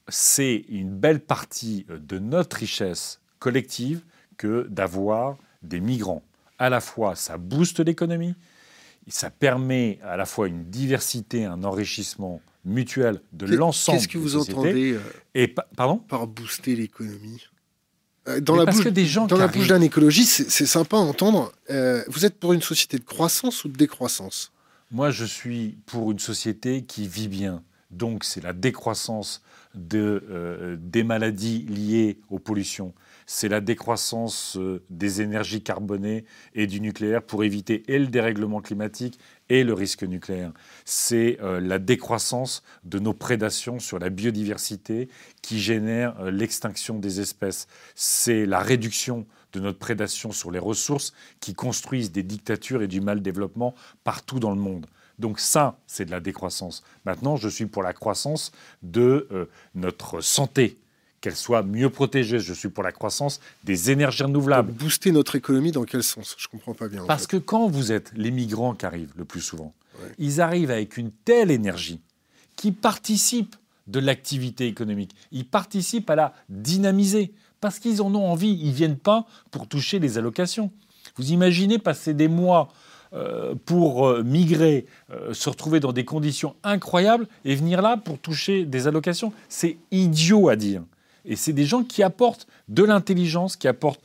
C'est une belle partie de notre richesse collective que d'avoir des migrants. À la fois, ça booste l'économie, ça permet à la fois une diversité, un enrichissement mutuel de l'ensemble. Qu'est-ce que vous entendez euh, et pardon? par booster l'économie? Euh, dans la bouche, des gens dans la bouche d'un écologiste, c'est sympa à entendre. Euh, vous êtes pour une société de croissance ou de décroissance? Moi, je suis pour une société qui vit bien. Donc, c'est la décroissance de, des maladies liées aux pollutions c'est la décroissance euh, des énergies carbonées et du nucléaire pour éviter le dérèglement climatique et le risque nucléaire. C'est euh, la décroissance de nos prédations sur la biodiversité qui génère euh, l'extinction des espèces. C'est la réduction de notre prédation sur les ressources qui construisent des dictatures et du mal développement partout dans le monde. Donc ça, c'est de la décroissance. Maintenant, je suis pour la croissance de notre santé qu'elle soit mieux protégée. Je suis pour la croissance des énergies renouvelables. booster notre économie dans quel sens? Je ne comprends pas bien. Parce que quand vous êtes les migrants qui arrivent le plus souvent, ils arrivent avec une telle énergie qui participe de l'activité économique. Ils participent à la dynamiser parce qu'ils en ont envie. Ils viennent pas pour toucher les allocations. Vous imaginez passer des mois euh, pour euh, migrer, euh, se retrouver dans des conditions incroyables et venir là pour toucher des allocations. C'est idiot à dire. Et c'est des gens qui apportent de l'intelligence, qui apportent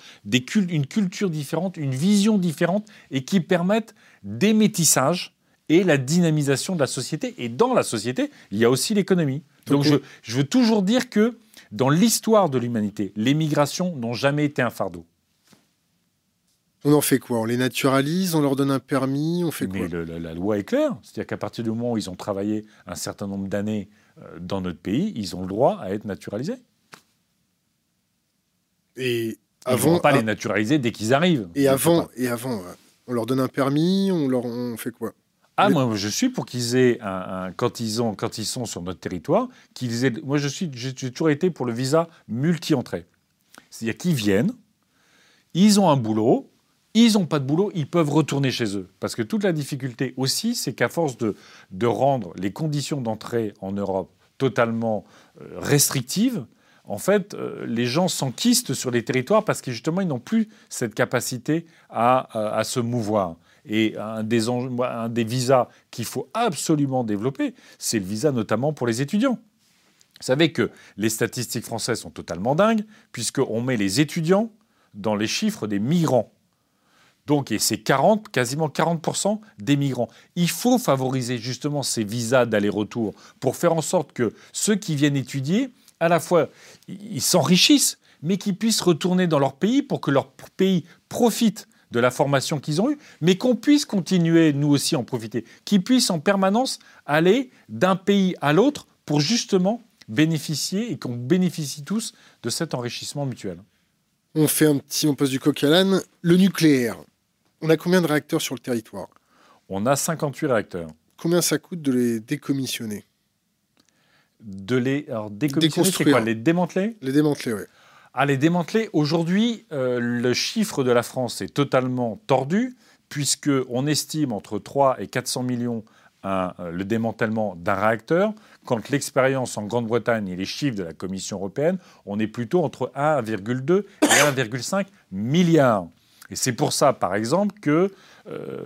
une culture différente, une vision différente et qui permettent des métissages et la dynamisation de la société. Et dans la société, il y a aussi l'économie. Donc je, je, veux toujours dire que dans l'histoire de l'humanité, les migrations n'ont jamais été un fardeau. On en fait quoi? On les naturalise, on leur donne un permis, on fait quoi? Mais la, loi est claire. C'est-à-dire qu'à partir du moment où ils ont travaillé un certain nombre d'années euh, dans notre pays, ils ont le droit à être naturalisés. Et avant, ne vont pas les naturaliser dès qu'ils arrivent. Et avant, et avant, on leur donne un permis, on leur on fait quoi? Ah, moi, je suis pour qu'ils aient un, quand ils ont, quand ils sont sur notre territoire, qu'ils aient. Moi, je suis, j'ai toujours été pour le visa multi-entrée. C'est-à-dire qu'ils viennent, ils ont un boulot, ils n'ont pas de boulot, ils peuvent retourner chez eux. Parce que toute la difficulté aussi, c'est qu'à force de, rendre les conditions d'entrée en Europe totalement euh, restrictives, en fait, euh, les gens s'enquistent sur les territoires parce que justement, ils n'ont plus cette capacité à, se mouvoir. Et un des, un des visas qu'il faut absolument développer, c'est le visa notamment pour les étudiants. Vous savez que les statistiques françaises sont totalement dingues, puisqu'on met les étudiants dans les chiffres des migrants. Donc, et c'est 40, quasiment 40% des migrants. Il faut favoriser justement ces visas d'aller-retour pour faire en sorte que ceux qui viennent étudier à la fois ils s'enrichissent, mais qu'ils puissent retourner dans leur pays pour que leur pays profite de la formation qu'ils ont eue, mais qu'on puisse continuer, nous aussi, en profiter, qu'ils puissent en permanence aller d'un pays à l'autre pour justement bénéficier et qu'on bénéficie tous de cet enrichissement mutuel. On fait un petit, on pose du coq à l'âne. Le nucléaire, on a combien de réacteurs sur le territoire? On a 58 réacteurs. Combien ça coûte de les décommissionner? De les alors, décommissionner, quoi Les démanteler? Les démanteler, oui. Ah, les démanteler. Aujourd'hui, euh, le chiffre de la France est totalement tordu, puisqu'on estime entre 3 et 400 millions euh, le démantèlement d'un réacteur, quand l'expérience en Grande-Bretagne et les chiffres de la Commission européenne, on est plutôt entre 1,2 et 1,5 milliards. Et c'est pour ça, par exemple, que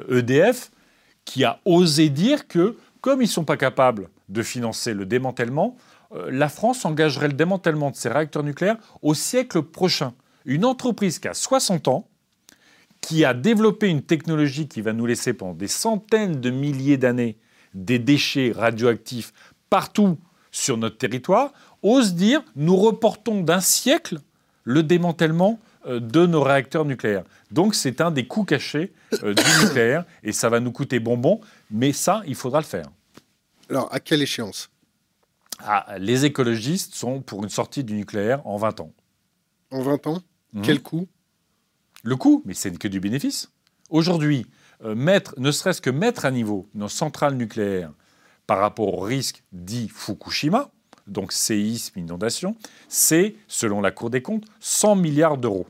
EDF, euh, e qui a osé dire que, comme ils ne sont pas capables de financer le démantèlement, euh, la France engagerait le démantèlement de ses réacteurs nucléaires au siècle prochain. Une entreprise qui a 60 ans, qui a développé une technologie qui va nous laisser pendant des centaines de milliers d'années des déchets radioactifs partout sur notre territoire, ose dire nous reportons d'un siècle le démantèlement de nos réacteurs nucléaires. Donc c'est un des coûts cachés euh, du [COUGHS] nucléaire et ça va nous coûter bonbon, mais ça, il faudra le faire. Alors à quelle échéance? Ah, Les écologistes sont pour une sortie du nucléaire en 20 ans. En 20 ans? Mmh. Quel coût? Le coût, mais c'est que du bénéfice. Aujourd'hui, euh, mettre, ne serait-ce que mettre à niveau nos centrales nucléaires par rapport au risque dit Fukushima, donc séisme, inondation, c'est, selon la Cour des comptes, 100 milliards d'euros.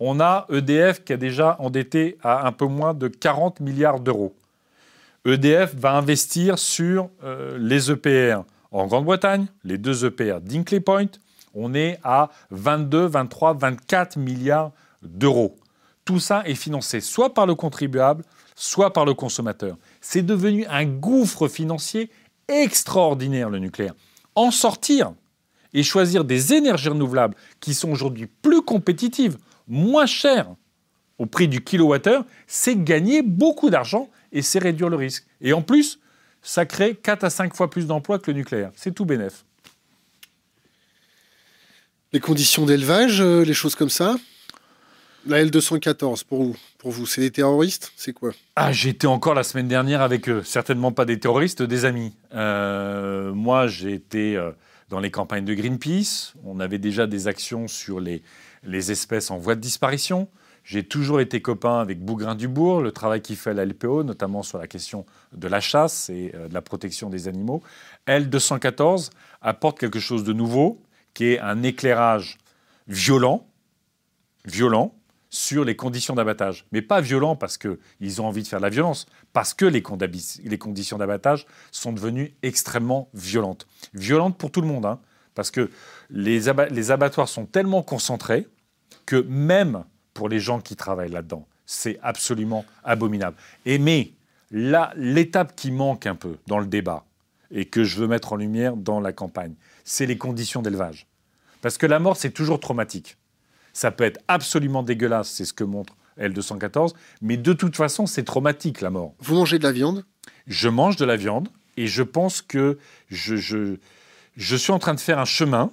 On a EDF qui a déjà endetté à un peu moins de 40 milliards d'euros. EDF va investir sur euh, les EPR en Grande-Bretagne, les deux EPR d'Inkley Point. On est à 22, 23, 24 milliards d'euros. Tout ça est financé soit par le contribuable, soit par le consommateur. C'est devenu un gouffre financier extraordinaire, le nucléaire. En sortir et choisir des énergies renouvelables qui sont aujourd'hui plus compétitives, moins chères au prix du kilowattheure, c'est gagner beaucoup d'argent et c'est réduire le risque. Et en plus, ça crée 4 à 5 fois plus d'emplois que le nucléaire. C'est tout bénef. Les conditions d'élevage, euh, les choses comme ça? La L214, pour vous, pour vous c'est des terroristes? C'est quoi? Ah, j'étais encore la semaine dernière avec eux. Certainement pas des terroristes, des amis. Euh, moi, j'ai été euh, dans les campagnes de Greenpeace. On avait déjà des actions sur les, les espèces en voie de disparition. J'ai toujours été copain avec Bougrain-Dubourg, le travail qu'il fait à la LPO, notamment sur la question de la chasse et euh, de la protection des animaux. L214 apporte quelque chose de nouveau, qui est un éclairage violent, violent, sur les conditions d'abattage. Mais pas violent parce qu'ils ont envie de faire de la violence, parce que les, conditions d'abattage sont devenues extrêmement violentes. Violentes pour tout le monde, hein, parce que les abattoirs sont tellement concentrés que même pour les gens qui travaillent là-dedans, c'est absolument abominable. Et mais l'étape qui manque un peu dans le débat et que je veux mettre en lumière dans la campagne, c'est les conditions d'élevage. Parce que la mort, c'est toujours traumatique. Ça peut être absolument dégueulasse, c'est ce que montre L214, mais de toute façon, c'est traumatique la mort. Vous mangez de la viande? Je mange de la viande et je pense que je, je, je suis en train de faire un chemin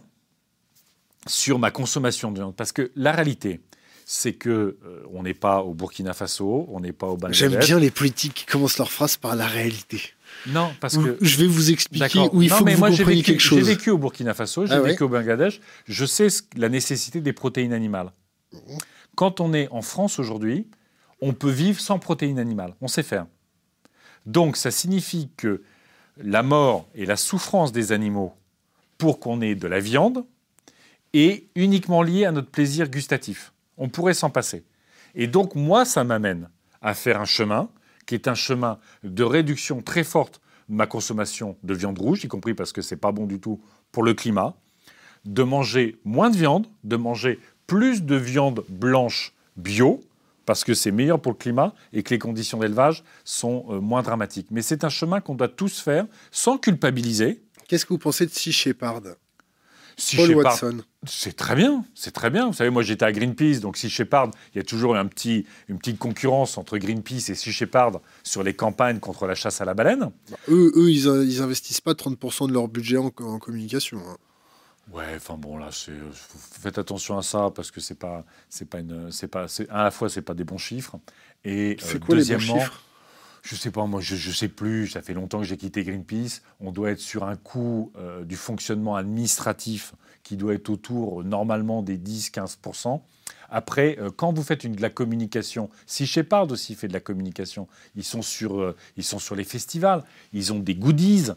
sur ma consommation de viande. Parce que la réalité, c'est que euh, on n'est pas au Burkina Faso, on n'est pas au Bangladesh. J'aime bien les politiques qui commencent leur phrase par la réalité. Non, parce que je vais vous expliquer où il faut que vous compreniez quelque chose. J'ai vécu au Burkina Faso, j'ai ah vécu au Bangladesh. Je sais la nécessité des protéines animales. Quand on est en France aujourd'hui, on peut vivre sans protéines animales. On sait faire. Donc, ça signifie que la mort et la souffrance des animaux pour qu'on ait de la viande est uniquement liée à notre plaisir gustatif. On pourrait s'en passer. Et donc, moi, ça m'amène à faire un chemin qui est un chemin de réduction très forte de ma consommation de viande rouge, y compris parce que c'est pas bon du tout pour le climat, de manger moins de viande, de manger plus de viande blanche bio, parce que c'est meilleur pour le climat et que les conditions d'élevage sont euh, moins dramatiques. Mais c'est un chemin qu'on doit tous faire sans culpabiliser. Qu'est-ce que vous pensez de Sea Paul Watson. C'est très bien, c'est très bien. Vous savez, moi j'étais à Greenpeace, donc Sea Shepherd, il y a toujours un petit, une petite concurrence entre Greenpeace et Sea Shepherd sur les campagnes contre la chasse à la baleine. Bah, eux, eux, ils, ils, investissent pas 30% de leur budget en, communication. Hein. Ouais, enfin bon là, faites attention à ça parce que c'est pas, c'est pas une, c'est pas, à la fois c'est pas des bons chiffres et euh, quoi, deuxièmement. Les bons chiffres? Je sais pas, moi, je, ne sais plus. Ça fait longtemps que j'ai quitté Greenpeace. On doit être sur un coût euh, du fonctionnement administratif qui doit être autour normalement des 10-15%. Après, euh, quand vous faites de la communication, si Shepard aussi fait de la communication, ils sont sur, euh, ils sont sur les festivals, ils ont des goodies,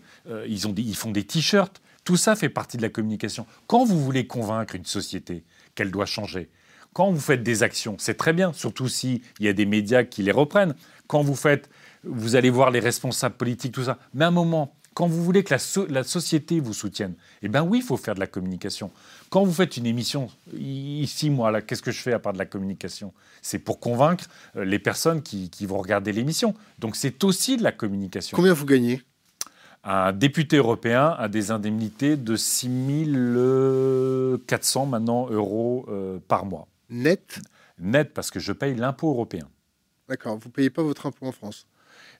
ils, ont ils font des t-shirts. Tout ça fait partie de la communication. Quand vous voulez convaincre une société qu'elle doit changer, quand vous faites des actions, c'est très bien, surtout s'il y a des médias qui les reprennent. Quand vous faites vous allez voir les responsables politiques, tout ça. Mais à un moment, Quand vous voulez que la, société vous soutienne, eh bien oui, il faut faire de la communication. Quand vous faites une émission, ici, moi, là, qu'est-ce que je fais à part de la communication? C'est pour convaincre euh, les personnes qui, vont regarder l'émission. Donc c'est aussi de la communication. Combien vous gagnez? Un député européen a des indemnités de 6 400 maintenant euros euh, par mois. Net? Net parce que je paye l'impôt européen. D'accord, vous ne payez pas votre impôt en France?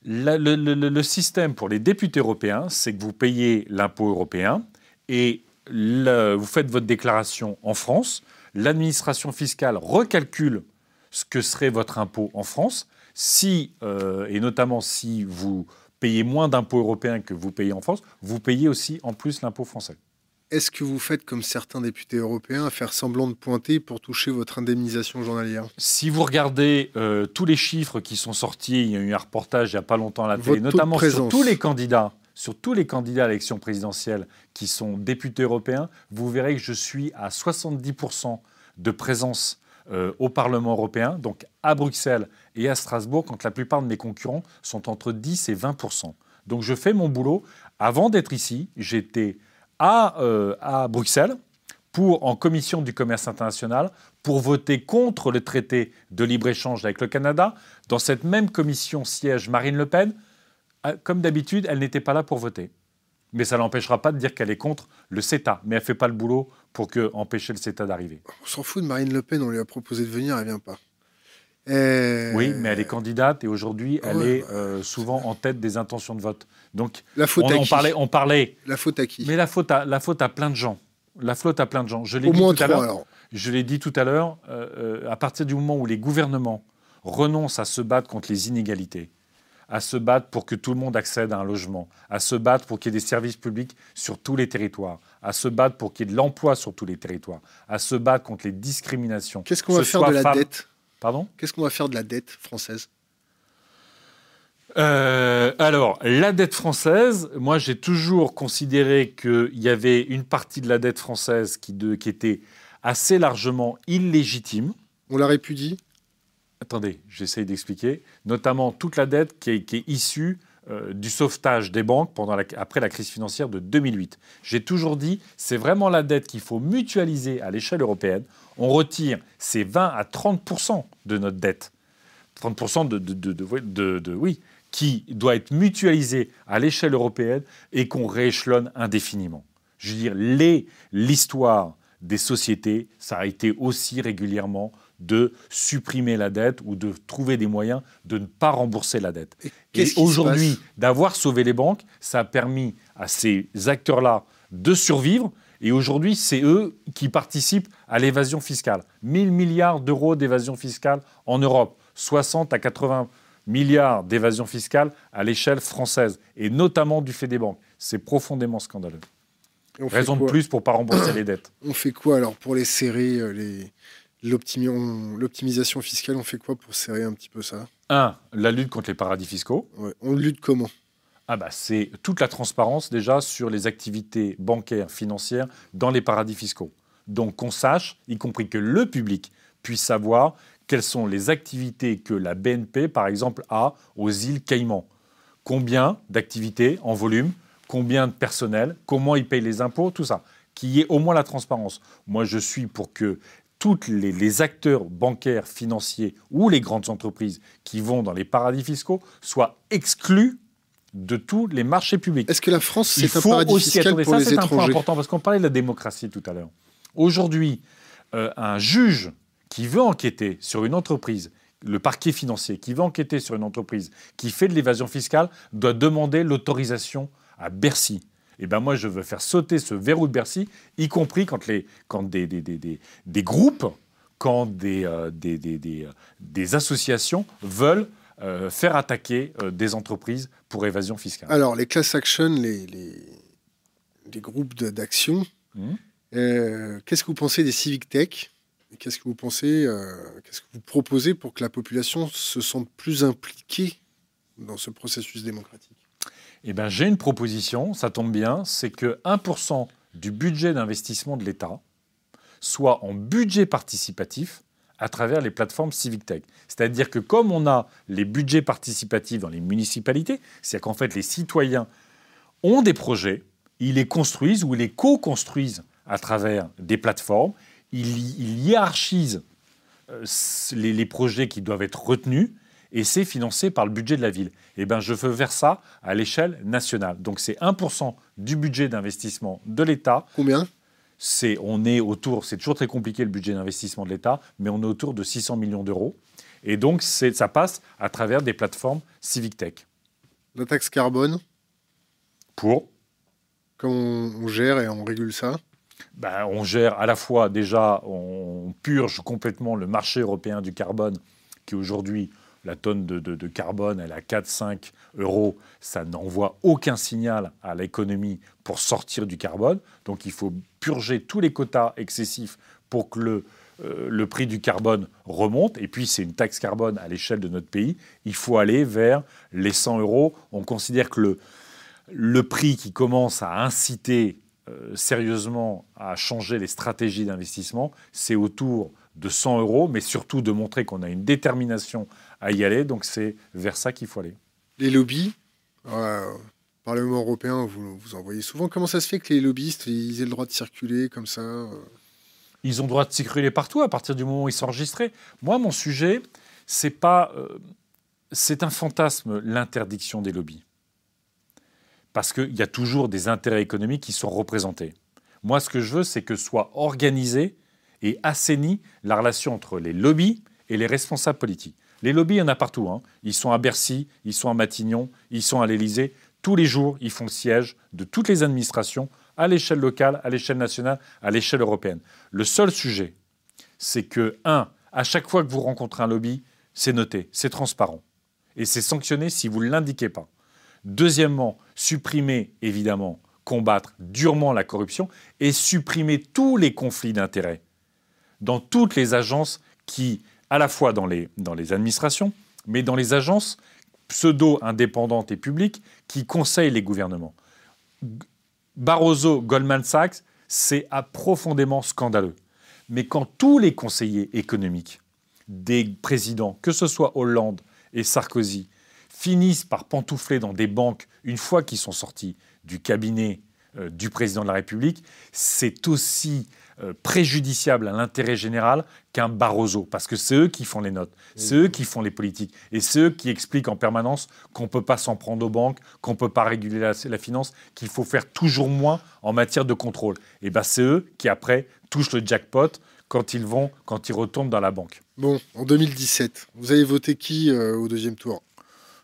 Le, système pour les députés européens, c'est que vous payez l'impôt européen et vous faites votre déclaration en France. L'administration fiscale recalcule ce que serait votre impôt en France, si, euh, et notamment si vous payez moins d'impôts européens que vous payez en France, vous payez aussi en plus l'impôt français. Est-ce que vous faites comme certains députés européens à faire semblant de pointer pour toucher votre indemnisation journalière? Si vous regardez euh, tous les chiffres qui sont sortis, il y a eu un reportage il n'y a pas longtemps à la télé, notamment sur tous les candidats, sur tous les candidats à l'élection présidentielle qui sont députés européens, vous verrez que je suis à 70% de présence euh, au Parlement européen, donc à Bruxelles et à Strasbourg, quand la plupart de mes concurrents sont entre 10 et 20%. Donc je fais mon boulot. Avant d'être ici, j'étais euh, à, Bruxelles pour, en commission du commerce international pour voter contre le traité de libre-échange avec le Canada. Dans cette même commission siège Marine Le Pen. Euh, comme d'habitude, elle n'était pas là pour voter. Mais ça l'empêchera pas de dire qu'elle est contre le CETA. Mais elle ne fait pas le boulot pour que, empêcher le CETA d'arriver. On s'en fout de Marine Le Pen, on lui a proposé de venir, elle vient pas. Oui, mais elle est candidate et aujourd'hui, elle est euh, souvent en tête des intentions de vote. Donc, la faute on, parlait, on parlait. La faute à qui Mais la faute à, la faute à plein de gens. La faute à plein de gens. Je l'ai dit, tout à l'heure. Je l'ai dit tout à l'heure. Euh, euh, à partir du moment où les gouvernements renoncent à se battre contre les inégalités, à se battre pour que tout le monde accède à un logement, à se battre pour qu'il y ait des services publics sur tous les territoires, à se battre pour qu'il y ait de l'emploi sur tous les territoires, à se battre contre les discriminations. Qu'est-ce qu'on va faire de la dette? Pardon Qu'est-ce qu'on va faire de la dette française? Euh, alors, la dette française, moi j'ai toujours considéré qu'il y avait une partie de la dette française qui, qui était assez largement illégitime. On la répudie Attendez, j'essaye d'expliquer. Notamment toute la dette qui est, issue euh, du sauvetage des banques après la crise financière de 2008. J'ai toujours dit, c'est vraiment la dette qu'il faut mutualiser à l'échelle européenne on retire ces 20 à 30 de notre dette. 30 de, de, oui, qui doit être mutualisé à l'échelle européenne et qu'on rééchelonne indéfiniment. Je veux dire, l'histoire des sociétés, ça a été aussi régulièrement de supprimer la dette ou de trouver des moyens de ne pas rembourser la dette. et aujourd'hui, d'avoir sauvé les banques, ça a permis à ces acteurs-là de survivre et aujourd'hui, c'est eux qui participent à l'évasion fiscale. 1000 milliards d'euros d'évasion fiscale en Europe, 60 à 80 milliards d'évasion fiscale à l'échelle française, et notamment du fait des banques. C'est profondément scandaleux. Raison de plus pour ne pas rembourser les dettes. [CLEARS THROAT] On fait quoi alors pour les serrer, euh, l'optimisation fiscale, on fait quoi pour serrer un petit peu ça? Un, la lutte contre les paradis fiscaux. On lutte comment? Ah bah c'est toute la transparence déjà sur les activités bancaires, financières dans les paradis fiscaux. Donc qu'on sache, y compris que le public puisse savoir quelles sont les activités que la BNP, par exemple, a aux îles Caïmans. Combien d'activités en volume, combien de personnel, comment ils payent les impôts, tout ça. Qu'il y ait au moins la transparence. Moi, je suis pour que tous les, les, acteurs bancaires, financiers ou les grandes entreprises qui vont dans les paradis fiscaux soient exclus de tous les marchés publics. Est-ce que la France, c'est un paradis fiscal pour ça, C'est un point important parce qu'on parlait de la démocratie tout à l'heure. Aujourd'hui, euh, un juge qui veut enquêter sur une entreprise, le parquet financier qui veut enquêter sur une entreprise qui fait de l'évasion fiscale, doit demander l'autorisation à Bercy. Eh ben moi, je veux faire sauter ce verrou de Bercy, y compris quand, les, quand des, des, des, des groupes, quand des, euh, des associations veulent euh, faire attaquer euh, des entreprises pour évasion fiscale. Alors, les class action, les, les, groupes d'action, mmh. euh, qu'est-ce que vous pensez des civic tech Qu'est-ce que vous pensez, qu'est-ce que vous proposez pour que la population se sente plus impliquée dans ce processus démocratique? Eh bien, j'ai une proposition, ça tombe bien, c'est que 1% du budget d'investissement de l'État soit en budget participatif à travers les plateformes Civic Tech. C'est-à-dire que comme on a les budgets participatifs dans les municipalités, c'est-à-dire qu'en fait les citoyens ont des projets, ils les construisent ou ils les co-construisent à travers des plateformes, ils, hiérarchisent euh, les, projets qui doivent être retenus et c'est financé par le budget de la ville. Eh bien, je veux faire ça à l'échelle nationale. Donc, c'est 1% du budget d'investissement de l'État. Combien? C'est, on est autour, c'est toujours très compliqué le budget d'investissement de l'État, mais on est autour de 600 millions d'euros. Et donc, ça passe à travers des plateformes Civic Tech. La taxe carbone? Pour Comment on gère et on régule ça? Ben, On gère à la fois, déjà, on purge complètement le marché européen du carbone, qui aujourd'hui, la tonne de, de carbone, elle est à 4-5 euros. Ça n'envoie aucun signal à l'économie pour sortir du carbone. Donc il faut purger tous les quotas excessifs pour que le, euh, prix du carbone remonte, et puis c'est une taxe carbone à l'échelle de notre pays, il faut aller vers les 100 euros. On considère que le, le prix qui commence à inciter euh, sérieusement à changer les stratégies d'investissement, c'est autour de 100 euros, mais surtout de montrer qu'on a une détermination à y aller. Donc c'est vers ça qu'il faut aller. Les lobbies, euh, Parlement européen, vous, vous en voyez souvent. Comment ça se fait que les lobbyistes ils aient le droit de circuler comme ça ils ont le droit de circuler partout à partir du moment où ils sont enregistrés. Moi, mon sujet, c'est pas, euh, c'est un fantasme l'interdiction des lobbies, parce qu'il y a toujours des intérêts économiques qui sont représentés. Moi, ce que je veux, c'est que soit organisée et assainie la relation entre les lobbies et les responsables politiques. Les lobbies, il y en a partout. Hein. Ils sont à Bercy, ils sont à Matignon, ils sont à l'Élysée. Tous les jours, ils font le siège de toutes les administrations à l'échelle locale, à l'échelle nationale, à l'échelle européenne. Le seul sujet, c'est que, un, à chaque fois que vous rencontrez un lobby, c'est noté, c'est transparent. Et c'est sanctionné si vous ne l'indiquez pas. Deuxièmement, supprimer, évidemment, combattre durement la corruption et supprimer tous les conflits d'intérêts dans toutes les agences qui, à la fois dans les, administrations, mais dans les agences pseudo-indépendantes et publiques qui conseillent les gouvernements. Barroso, Goldman Sachs, c'est profondément scandaleux. Mais quand tous les conseillers économiques des présidents, que ce soit Hollande et Sarkozy, finissent par pantoufler dans des banques une fois qu'ils sont sortis du cabinet euh, du président de la République, c'est aussi préjudiciable à l'intérêt général qu'un Barroso, parce que c'est eux qui font les notes, c'est eux qui font les politiques, et c'est eux qui expliquent en permanence qu'on ne peut pas s'en prendre aux banques, qu'on ne peut pas réguler la, finance, qu'il faut faire toujours moins en matière de contrôle. Et bien c'est eux qui après touchent le jackpot quand ils vont, quand ils retournent dans la banque. Bon, en 2017, vous avez voté qui euh, au deuxième tour?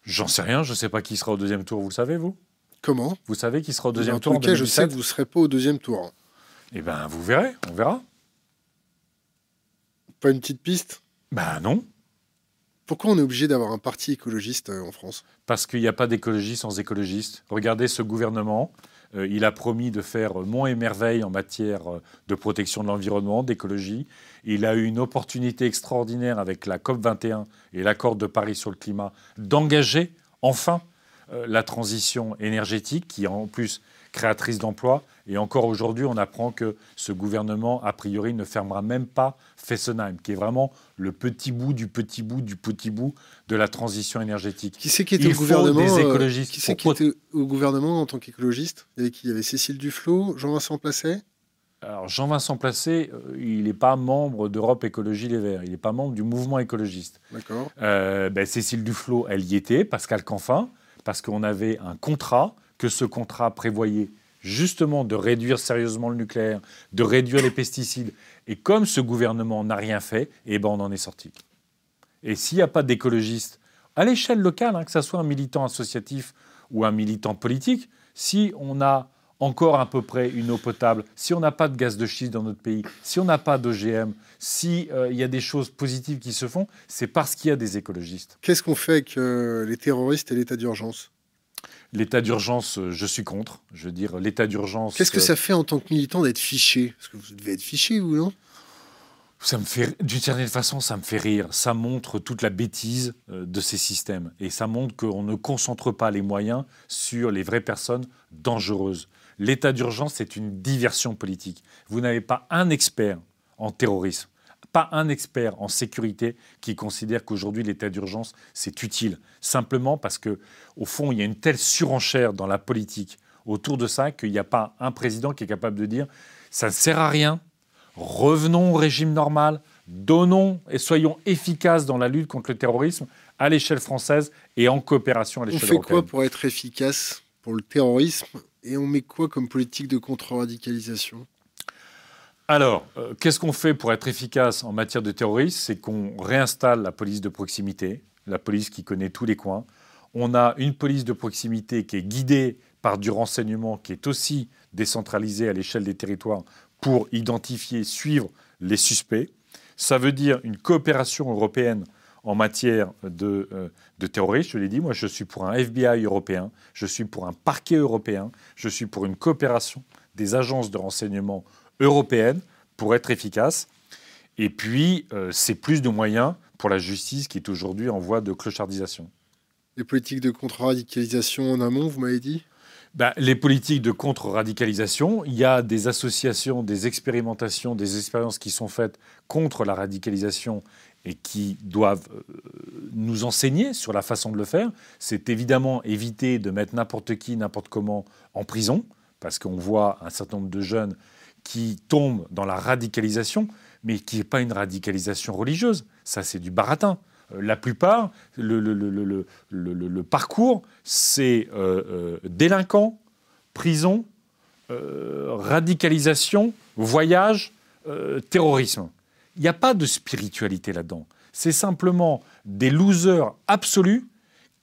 J'en sais rien, je ne sais pas qui sera au deuxième tour, vous le savez, vous? Comment? Vous savez qui sera au deuxième tour en cas, je sais que vous ne serez pas au deuxième tour. Eh bien, vous verrez, on verra. Pas une petite piste? Ben non. Pourquoi on est obligé d'avoir un parti écologiste euh, en France? Parce qu'il n'y a pas d'écologie sans écologistes. Regardez ce gouvernement. Euh, il a promis de faire moins et merveille en matière euh, de protection de l'environnement, d'écologie. Il a eu une opportunité extraordinaire avec la COP21 et l'accord de Paris sur le climat d'engager enfin la transition énergétique qui en plus créatrice d'emplois. Et encore aujourd'hui, on apprend que ce gouvernement, a priori, ne fermera même pas Fessenheim, qui est vraiment le petit bout du petit bout du petit bout de la transition énergétique. Qui c'est qui était au gouvernement des euh, écologistes Qui c'est qui était au gouvernement en tant qu'écologiste Il y avait Cécile Duflot, Jean-Vincent Placet? Alors Jean-Vincent Placé, euh, il n'est pas membre d'Europe Écologie Les Verts, il n'est pas membre du mouvement écologiste. D'accord. Euh, ben, Cécile Duflot, elle y était, Pascal Canfin, parce qu'on avait un contrat que ce contrat prévoyait justement de réduire sérieusement le nucléaire, de réduire les pesticides. Et comme ce gouvernement n'a rien fait, eh ben on en est sorti. Et s'il n'y a pas d'écologistes, à l'échelle locale, hein, que ce soit un militant associatif ou un militant politique, si on a encore à peu près une eau potable, si on n'a pas de gaz de schiste dans notre pays, si on n'a pas d'OGM, s'il euh, y a des choses positives qui se font, c'est parce qu'il y a des écologistes. Qu'est-ce qu'on fait avec euh, les terroristes et l'état d'urgence? L'état d'urgence, euh, je suis contre. Je veux dire, l'état d'urgence. Qu'est-ce que ça fait en tant que militant d'être fiché? Parce que vous devez être fiché, vous, non? Ça me fait, d'une certaine façon, ça me fait rire. Ça montre toute la bêtise euh, de ces systèmes. Et ça montre qu'on ne concentre pas les moyens sur les vraies personnes dangereuses. L'état d'urgence, c'est une diversion politique. Vous n'avez pas un expert en terrorisme pas un expert en sécurité qui considère qu'aujourd'hui l'état d'urgence c'est utile. Simplement parce que au fond il y a une telle surenchère dans la politique autour de ça qu'il n'y a pas un président qui est capable de dire ça ne sert à rien, revenons au régime normal, donnons et soyons efficaces dans la lutte contre le terrorisme à l'échelle française et en coopération à l'échelle européenne. On fait quoi pour être efficace pour le terrorisme et on met quoi comme politique de contre-radicalisation? Alors, euh, qu'est-ce qu'on fait pour être efficace en matière de terrorisme? C'est qu'on réinstalle la police de proximité, la police qui connaît tous les coins. On a une police de proximité qui est guidée par du renseignement, qui est aussi décentralisée à l'échelle des territoires pour identifier, suivre les suspects. Ça veut dire une coopération européenne en matière de, euh, de terrorisme. Je l'ai dit, moi je suis pour un FBI européen, je suis pour un parquet européen, je suis pour une coopération des agences de renseignement européenne pour être efficace. Et puis, euh, c'est plus de moyens pour la justice qui est aujourd'hui en voie de clochardisation. Les politiques de contre-radicalisation en amont, vous m'avez dit? Ben, les politiques de contre-radicalisation, il y a des associations, des expérimentations, des expériences qui sont faites contre la radicalisation et qui doivent euh, nous enseigner sur la façon de le faire. C'est évidemment éviter de mettre n'importe qui, n'importe comment en prison, parce qu'on voit un certain nombre de jeunes qui tombe dans la radicalisation, mais qui n'est pas une radicalisation religieuse. Ça, c'est du baratin. Euh, la plupart, le, parcours, c'est euh, euh, délinquant, prison, radicalisation, voyage, terrorisme. Il n'y a pas de spiritualité là-dedans. C'est simplement des losers absolus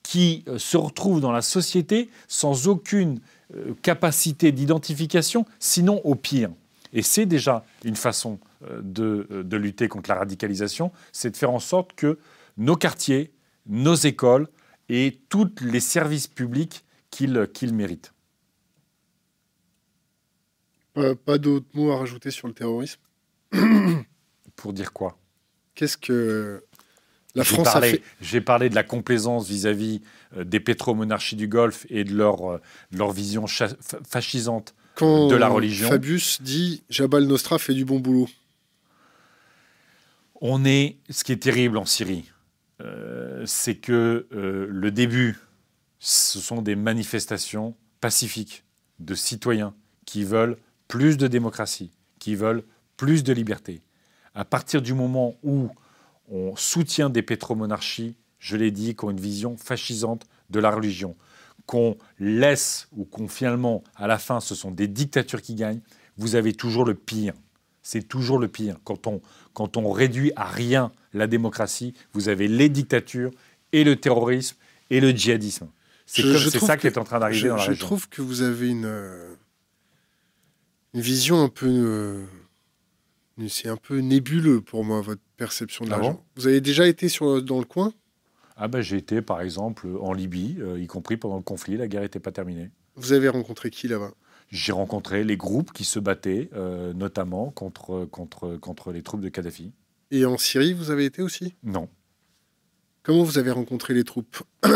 qui se retrouvent dans la société sans aucune capacité d'identification, sinon au pire. Et c'est déjà une façon euh, euh, de, lutter contre la radicalisation, c'est de faire en sorte que nos quartiers, nos écoles aient tous les services publics qu'ils méritent. Pas, d'autres mots à rajouter sur le terrorisme? Pour dire quoi? Qu'est-ce que la France a fait? J'ai parlé de la complaisance vis-à-vis euh, des pétromonarchies du Golfe et de leur, leur vision fascisante de la religion. Fabius dit Jabal Nostra fait du bon boulot. On est, ce qui est terrible en Syrie, euh, c'est que euh, le début, ce sont des manifestations pacifiques de citoyens qui veulent plus de démocratie, qui veulent plus de liberté. À partir du moment où on soutient des pétromonarchies, je l'ai dit, qui ont une vision fascisante de la religion, qu'on laisse ou qu'on finalement, à la fin, ce sont des dictatures qui gagnent, vous avez toujours le pire. C'est toujours le pire. Quand on, quand on réduit à rien la démocratie, vous avez les dictatures et le terrorisme et le djihadisme. C'est ça qui est en train d'arriver dans la région. Je trouve que vous avez une, euh, une vision un peu... Euh, c'est un peu nébuleux pour moi, votre perception de ah l'argent. vous avez déjà été sur, dans le coin? Ah ben, J'ai été, par exemple, en Libye, euh, y compris pendant le conflit, la guerre n'était pas terminée. Vous avez rencontré qui là-bas? J'ai rencontré les groupes qui se battaient, euh, notamment contre, contre, contre les troupes de Kadhafi. Et en Syrie, vous avez été aussi? Non. Comment vous avez rencontré les troupes [CLEARS THROAT]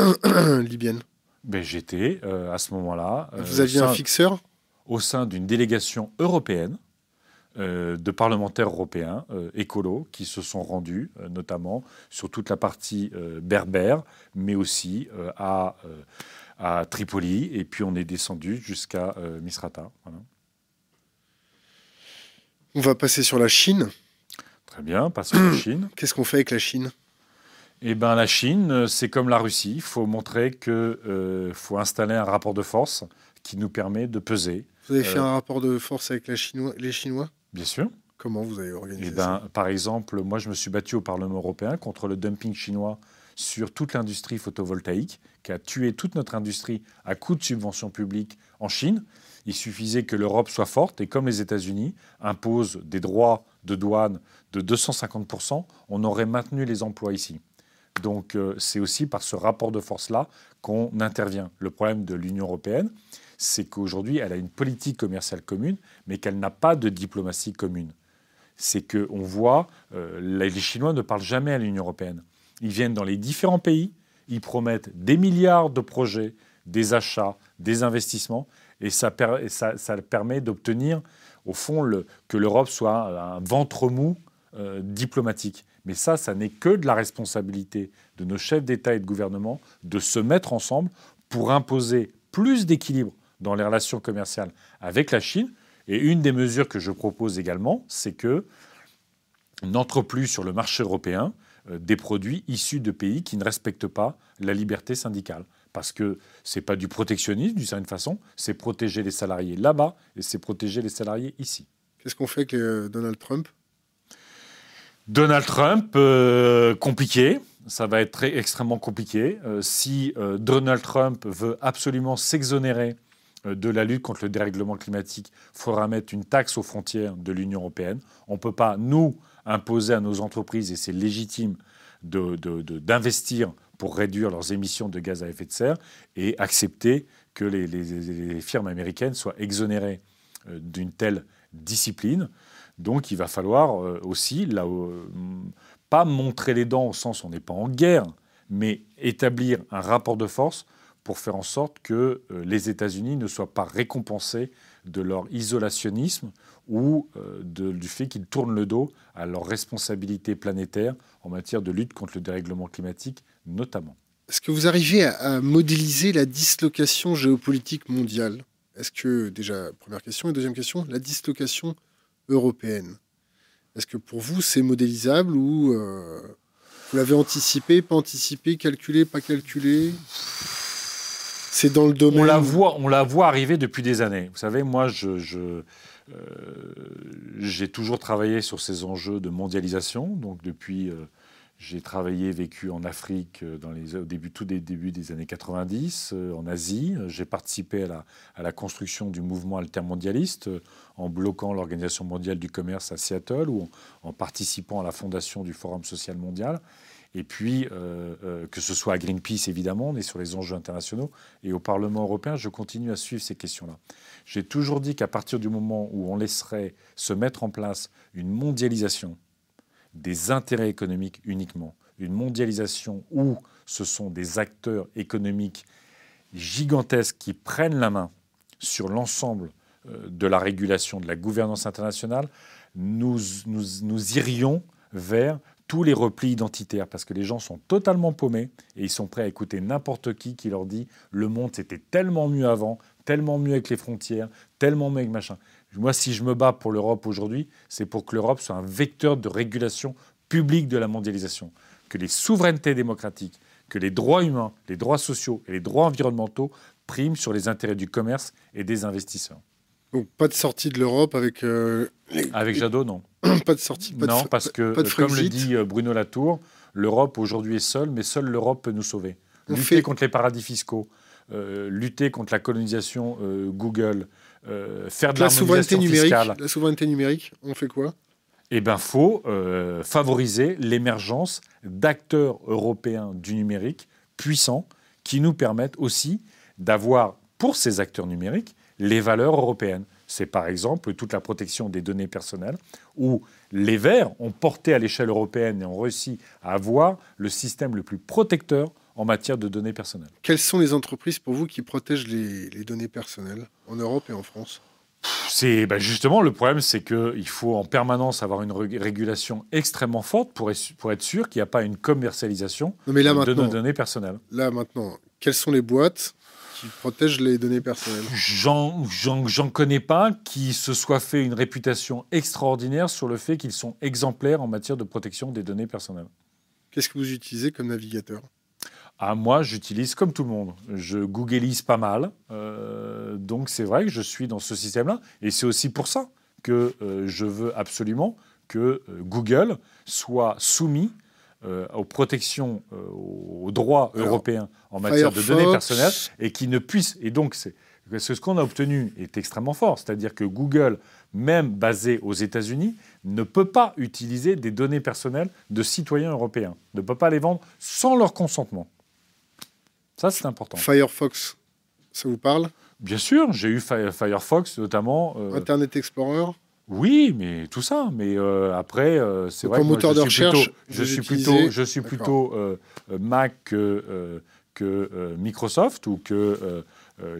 libyennes? Ben, J'étais, euh, à ce moment-là... vous aviez un fixeur? Au sein d'une délégation européenne euh, de parlementaires européens euh, écolos qui se sont rendus, euh, notamment sur toute la partie berbère, mais aussi à, à, Tripoli, et puis on est descendu jusqu'à Misrata. On va passer sur la Chine. Très bien, passons sur la [CLEARS THROAT] Chine. Qu'est-ce qu'on fait avec la Chine? Eh ben, la Chine, c'est comme la Russie. Il faut montrer qu'il faut installer un rapport de force qui nous permet de peser. Vous avez fait un rapport de force avec la Chinois, les Chinois? Bien sûr. Comment vous avez organisé eh ben, Par exemple, moi, je me suis battu au Parlement européen contre le dumping chinois sur toute l'industrie photovoltaïque, qui a tué toute notre industrie à coup de subventions publiques en Chine. Il suffisait que l'Europe soit forte et, comme les États-Unis, impose des droits de douane de 250%, on aurait maintenu les emplois ici. Donc euh, c'est aussi par ce rapport de force-là qu'on intervient. Le problème de l'Union européenne, c'est qu'aujourd'hui, elle a une politique commerciale commune, mais qu'elle n'a pas de diplomatie commune. C'est qu'on voit, euh, les Chinois ne parlent jamais à l'Union européenne. Ils viennent dans les différents pays, ils promettent des milliards de projets, des achats, des investissements, et ça, permet d'obtenir, au fond, que l'Europe soit un ventre mou euh, diplomatique. Mais ça, ça n'est que de la responsabilité de nos chefs d'État et de gouvernement de se mettre ensemble pour imposer plus d'équilibre dans les relations commerciales avec la Chine. Et une des mesures que je propose également, c'est que n'entre plus sur le marché européen euh, des produits issus de pays qui ne respectent pas la liberté syndicale. Parce que ce n'est pas du protectionnisme d'une certaine façon, c'est protéger les salariés là-bas et c'est protéger les salariés ici. Qu'est-ce qu'on fait avec euh, Donald Trump? Donald Trump, euh, compliqué. Ça va être extrêmement compliqué. si Donald Trump veut absolument s'exonérer de la lutte contre le dérèglement climatique, il faudra mettre une taxe aux frontières de l'Union européenne. On ne peut pas, nous, imposer à nos entreprises, et c'est légitime, d'investir pour réduire leurs émissions de gaz à effet de serre et accepter que les, firmes américaines soient exonérées euh, d'une telle discipline. Donc il va falloir euh, aussi, là, euh, pas montrer les dents au sens où on n'est pas en guerre, mais établir un rapport de force pour faire en sorte que les États-Unis ne soient pas récompensés de leur isolationnisme ou euh, du fait qu'ils tournent le dos à leurs responsabilités planétaires en matière de lutte contre le dérèglement climatique notamment. Est-ce que vous arrivez à, modéliser la dislocation géopolitique mondiale? Est-ce que, déjà, première question, et deuxième question, la dislocation européenne? Est-ce que pour vous, c'est modélisable ou euh, vous l'avez anticipé, pas anticipé, calculé, pas calculé? C'est dans le domaine. On la voit, on la voit arriver depuis des années. Vous savez, moi, je, euh, j'ai toujours travaillé sur ces enjeux de mondialisation. Donc depuis, euh, j'ai travaillé, vécu en Afrique euh, dans les, au début, tout des débuts des années 90, en Asie. J'ai participé à la, à la, construction du mouvement altermondialiste en bloquant l'Organisation mondiale du commerce à Seattle ou en, en participant à la fondation du Forum social mondial. Et puis, que ce soit à Greenpeace, évidemment, est sur les enjeux internationaux. Et au Parlement européen, je continue à suivre ces questions-là. J'ai toujours dit qu'à partir du moment où on laisserait se mettre en place une mondialisation des intérêts économiques uniquement, une mondialisation où ce sont des acteurs économiques gigantesques qui prennent la main sur l'ensemble euh, de la régulation, de la gouvernance internationale, nous, nous irions vers tous les replis identitaires, parce que les gens sont totalement paumés et ils sont prêts à écouter n'importe qui qui leur dit le monde c'était tellement mieux avant, tellement mieux avec les frontières, tellement mieux avec machin. Moi, si je me bats pour l'Europe aujourd'hui, c'est pour que l'Europe soit un vecteur de régulation publique de la mondialisation, que les souverainetés démocratiques, que les droits humains, les droits sociaux et les droits environnementaux priment sur les intérêts du commerce et des investisseurs. Donc pas de sortie de l'Europe avec... Euh, avec Jadot, non. [COUGHS] pas de sortie. Pas non, parce que, comme le dit euh, Bruno Latour, l'Europe aujourd'hui est seule, mais seule l'Europe peut nous sauver. Lutter contre les paradis fiscaux, euh, lutter contre la colonisation euh, Google, euh, faire de la souveraineté numérique. La souveraineté numérique, on fait quoi? Eh bien, faut favoriser l'émergence d'acteurs européens du numérique puissants qui nous permettent aussi d'avoir, pour ces acteurs numériques, les valeurs européennes. C'est par exemple toute la protection des données personnelles, où les Verts ont porté à l'échelle européenne et ont réussi à avoir le système le plus protecteur en matière de données personnelles. Quelles sont les entreprises pour vous qui protègent les, données personnelles en Europe et en France? C'est ben justement le problème, c'est qu'il faut en permanence avoir une régulation extrêmement forte pour, pour être sûr qu'il n'y a pas une commercialisation de nos données personnelles. Là maintenant, quelles sont les boîtes qui protègent les données personnelles J'en connais pas qui se soit fait une réputation extraordinaire sur le fait qu'ils sont exemplaires en matière de protection des données personnelles. Qu'est-ce que vous utilisez comme navigateur? Ah, moi, j'utilise comme tout le monde. Je googleise pas mal. Euh, donc, c'est vrai que je suis dans ce système-là. Et c'est aussi pour ça que euh, je veux absolument que euh, Google soit soumis aux protections, aux droits européens en matière de données personnelles et qui ne puisse. Et donc, c'est ce qu'on a obtenu est extrêmement fort. C'est-à-dire que Google, même basé aux États-Unis, ne peut pas utiliser des données personnelles de citoyens européens, ne peut pas les vendre sans leur consentement. Ça, c'est important. Firefox, ça vous parle? Bien sûr, j'ai eu Firefox notamment. Euh, Internet Explorer? Oui, mais tout ça. Mais euh, après, euh, c'est vrai. que moteur de recherche, je suis plutôt, je suis plutôt Mac que, que Microsoft ou que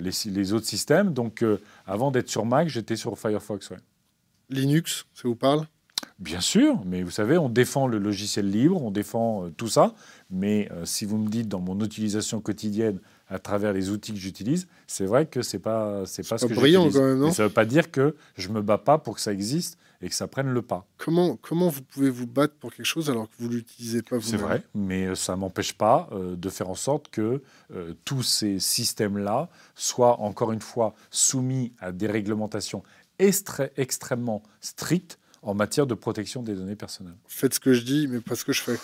les, les, autres systèmes. Donc, avant d'être sur Mac, j'étais sur Firefox. Linux, ça vous parle? Bien sûr, mais vous savez, on défend le logiciel libre, on défend tout ça, mais euh, si vous me dites dans mon utilisation quotidienne à travers les outils que j'utilise, c'est vrai que c'est pas c'est pas ce que brillant quand même, non Mais ça veut pas dire que je me bats pas pour que ça existe et que ça prenne le pas. Comment, comment vous pouvez vous battre pour quelque chose alors que vous l'utilisez pas vous C'est vrai, mais euh, ça m'empêche pas euh, de faire en sorte que euh, tous ces systèmes-là soient encore une fois soumis à des réglementations extrêmement strictes en matière de protection des données personnelles. Faites ce que je dis, mais pas ce que je fais.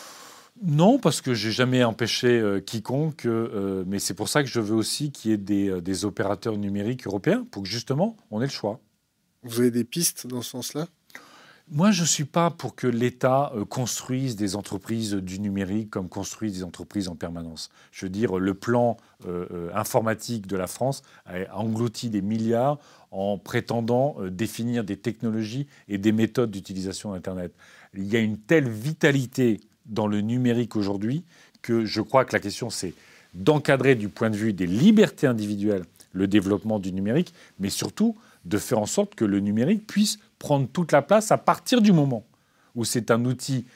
Non, parce que j'ai jamais empêché euh, quiconque, euh, mais c'est pour ça que je veux aussi qu'il y ait des, euh, des opérateurs numériques européens pour que justement on ait le choix. Vous avez des pistes dans ce sens-là? Moi, je ne suis pas pour que l'État euh, construise des entreprises du numérique comme construise des entreprises en permanence. Je veux dire, le plan informatique de la France a englouti des milliards en prétendant définir des technologies et des méthodes d'utilisation d'Internet. Il y a une telle vitalité dans le numérique aujourd'hui que je crois que la question, c'est d'encadrer du point de vue des libertés individuelles le développement du numérique, mais surtout de faire en sorte que le numérique puisse prendre toute la place à partir du moment où c'est un outil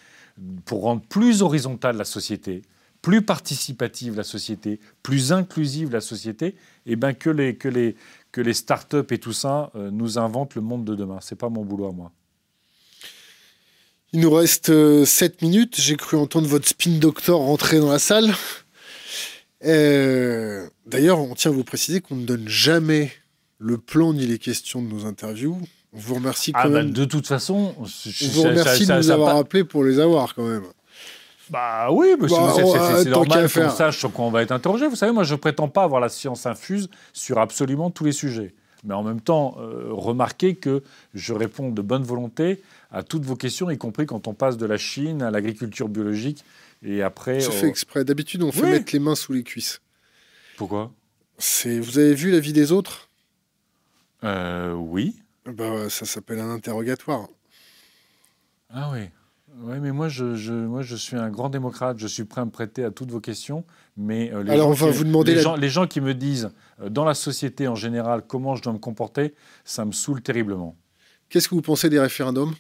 pour rendre plus horizontale la société, plus participative la société, plus inclusive la société, et ben que les, que les, que les start-up et tout ça euh, nous inventent le monde de demain. C'est pas mon boulot à moi. Il nous reste 7 minutes. J'ai cru entendre votre spin doctor rentrer dans la salle. Euh, D'ailleurs, on tient à vous préciser qu'on ne donne jamais le plan ni les questions de nos interviews. On vous remercie quand Ah ben, même. de toute façon, on vous remercie de nous avoir appelés pour les avoir quand même. Bah oui, Bah, c'est- qu'à normal qu'on sache sur quoi on va être interrogé. Vous savez, moi, je prétends pas avoir la science infuse sur absolument tous les sujets. Mais en même temps, euh, remarquez que je réponds de bonne volonté à toutes vos questions, y compris quand on passe de la Chine à l'agriculture biologique et après. Je fais exprès. D'habitude, on fait mettre les mains sous les cuisses. Pourquoi? C'est. Vous avez vu la vie des autres? Euh, Oui. Bah, ça s'appelle un interrogatoire. Ah oui. Oui, mais moi je, je- moi, je suis un grand démocrate. Je suis prêt à me prêter à toutes vos questions. Mais euh, les Alors, gens on va qui- vous demander les, la- gens, les gens qui me disent euh, dans la société en général comment je dois me comporter, ça me saoule terriblement. Qu'est-ce que vous pensez des référendums?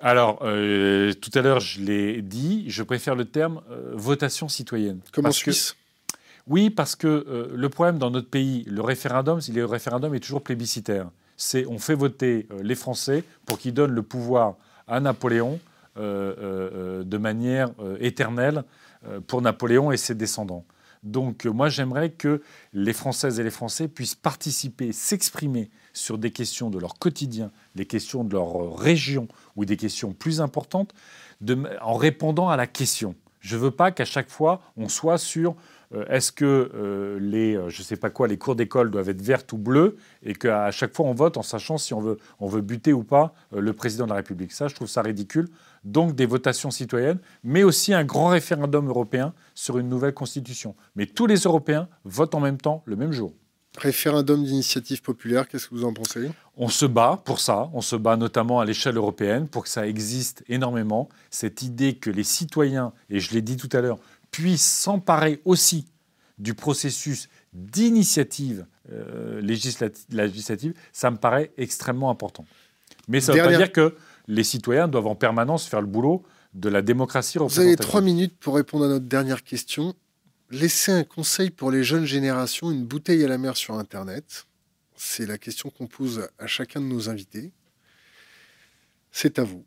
Alors, euh, tout à l'heure, je l'ai dit, je préfère le terme euh, votation citoyenne. Comme en Parce que- Suisse? Oui, parce que euh, le problème dans notre pays, le référendum, le référendum est toujours plébiscitaire. C'est on fait voter les Français pour qu'ils donnent le pouvoir à Napoléon de manière éternelle pour Napoléon et ses descendants. Donc euh, moi j'aimerais que les Françaises et les Français puissent participer, s'exprimer sur des questions de leur quotidien, des questions de leur euh, région ou des questions plus importantes, en répondant à la question. Je ne veux pas qu'à chaque fois on soit sur euh, est-ce que les, je sais pas quoi, les cours d'école doivent être vertes ou bleues et qu'à chaque fois on vote en sachant si on veut, on veut buter ou pas le président de la République. Ça, je trouve ça ridicule. Donc des votations citoyennes, mais aussi un grand référendum européen sur une nouvelle constitution. Mais tous les Européens votent en même temps le même jour. Référendum d'initiative populaire, qu'est-ce que vous en pensez? On se bat pour ça, on se bat notamment à l'échelle européenne pour que ça existe énormément. Cette idée que les citoyens, et je l'ai dit tout à l'heure, puissent s'emparer aussi du processus d'initiative euh, législati- législative, ça me paraît extrêmement important. Mais ça ne veut pas dire que les citoyens doivent en permanence faire le boulot de la démocratie Vous représentative. avez trois minutes pour répondre à notre dernière question. Laissez un conseil pour les jeunes générations, une bouteille à la mer sur Internet. C'est la question qu'on pose à chacun de nos invités. C'est à vous.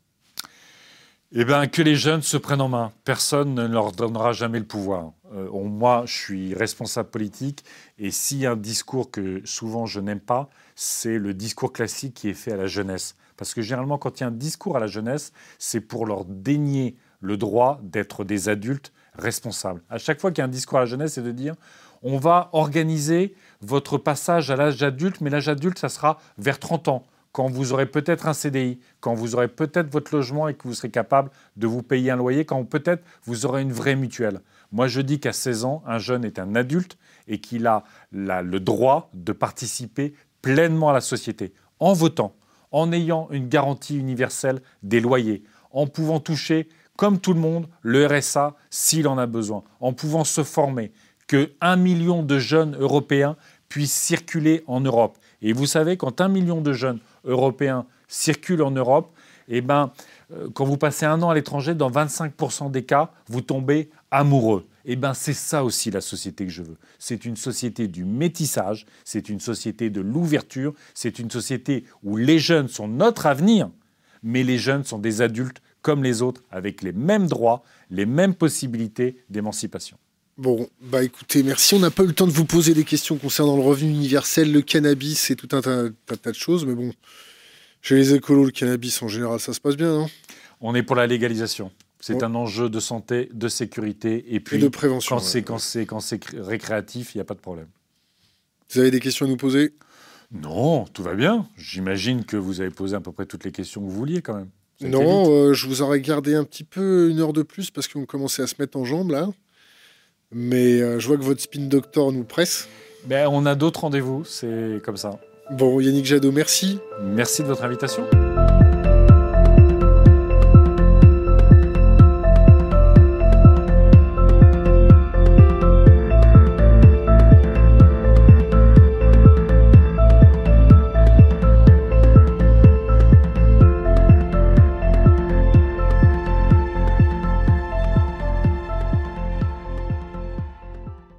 Eh bien, que les jeunes se prennent en main. Personne ne leur donnera jamais le pouvoir. Euh, moi, je suis responsable politique, et s'il y a un discours que souvent je n'aime pas, c'est le discours classique qui est fait à la jeunesse. Parce que généralement, quand il y a un discours à la jeunesse, c'est pour leur dénier le droit d'être des adultes responsables. À chaque fois qu'il y a un discours à la jeunesse, c'est de dire on va organiser votre passage à l'âge adulte, mais l'âge adulte, ça sera vers 30 ans, quand vous aurez peut-être un CDI, quand vous aurez peut-être votre logement et que vous serez capable de vous payer un loyer, quand peut-être vous aurez une vraie mutuelle. Moi, je dis qu'à 16 ans, un jeune est un adulte et qu'il a le droit de participer pleinement à la société, en votant, en ayant une garantie universelle des loyers, en pouvant toucher, comme tout le monde, le RSA s'il en a besoin, en pouvant se former, que un million de jeunes européens puissent circuler en Europe. Et vous savez, quand un million de jeunes européens circulent en Europe, eh ben, euh, quand vous passez un an à l'étranger, dans 25% des cas, vous tombez amoureux. Eh bien, c'est ça aussi la société que je veux. C'est une société du métissage, c'est une société de l'ouverture, c'est une société où les jeunes sont notre avenir, mais les jeunes sont des adultes comme les autres, avec les mêmes droits, les mêmes possibilités d'émancipation. Bon, bah écoutez, merci. On n'a pas eu le temps de vous poser des questions concernant le revenu universel, le cannabis et tout un tas, de choses, mais bon, chez les écolos, le cannabis en général, ça se passe bien, non? On est pour la légalisation. C'est un enjeu de santé, de sécurité et puis de prévention. Quand c'est quand c'est quand c'est récréatif, il n'y a pas de problème. Vous avez des questions à nous poser? Non, tout va bien. J'imagine que vous avez posé à peu près toutes les questions que vous vouliez quand même. Non, euh, je vous aurais gardé un petit peu une heure de plus parce qu'on commençait à se mettre en jambes là. Mais euh, je vois que votre spin doctor nous presse. Ben, on a d'autres rendez-vous, c'est comme ça. Bon, Yannick Jadot, merci. Merci de votre invitation.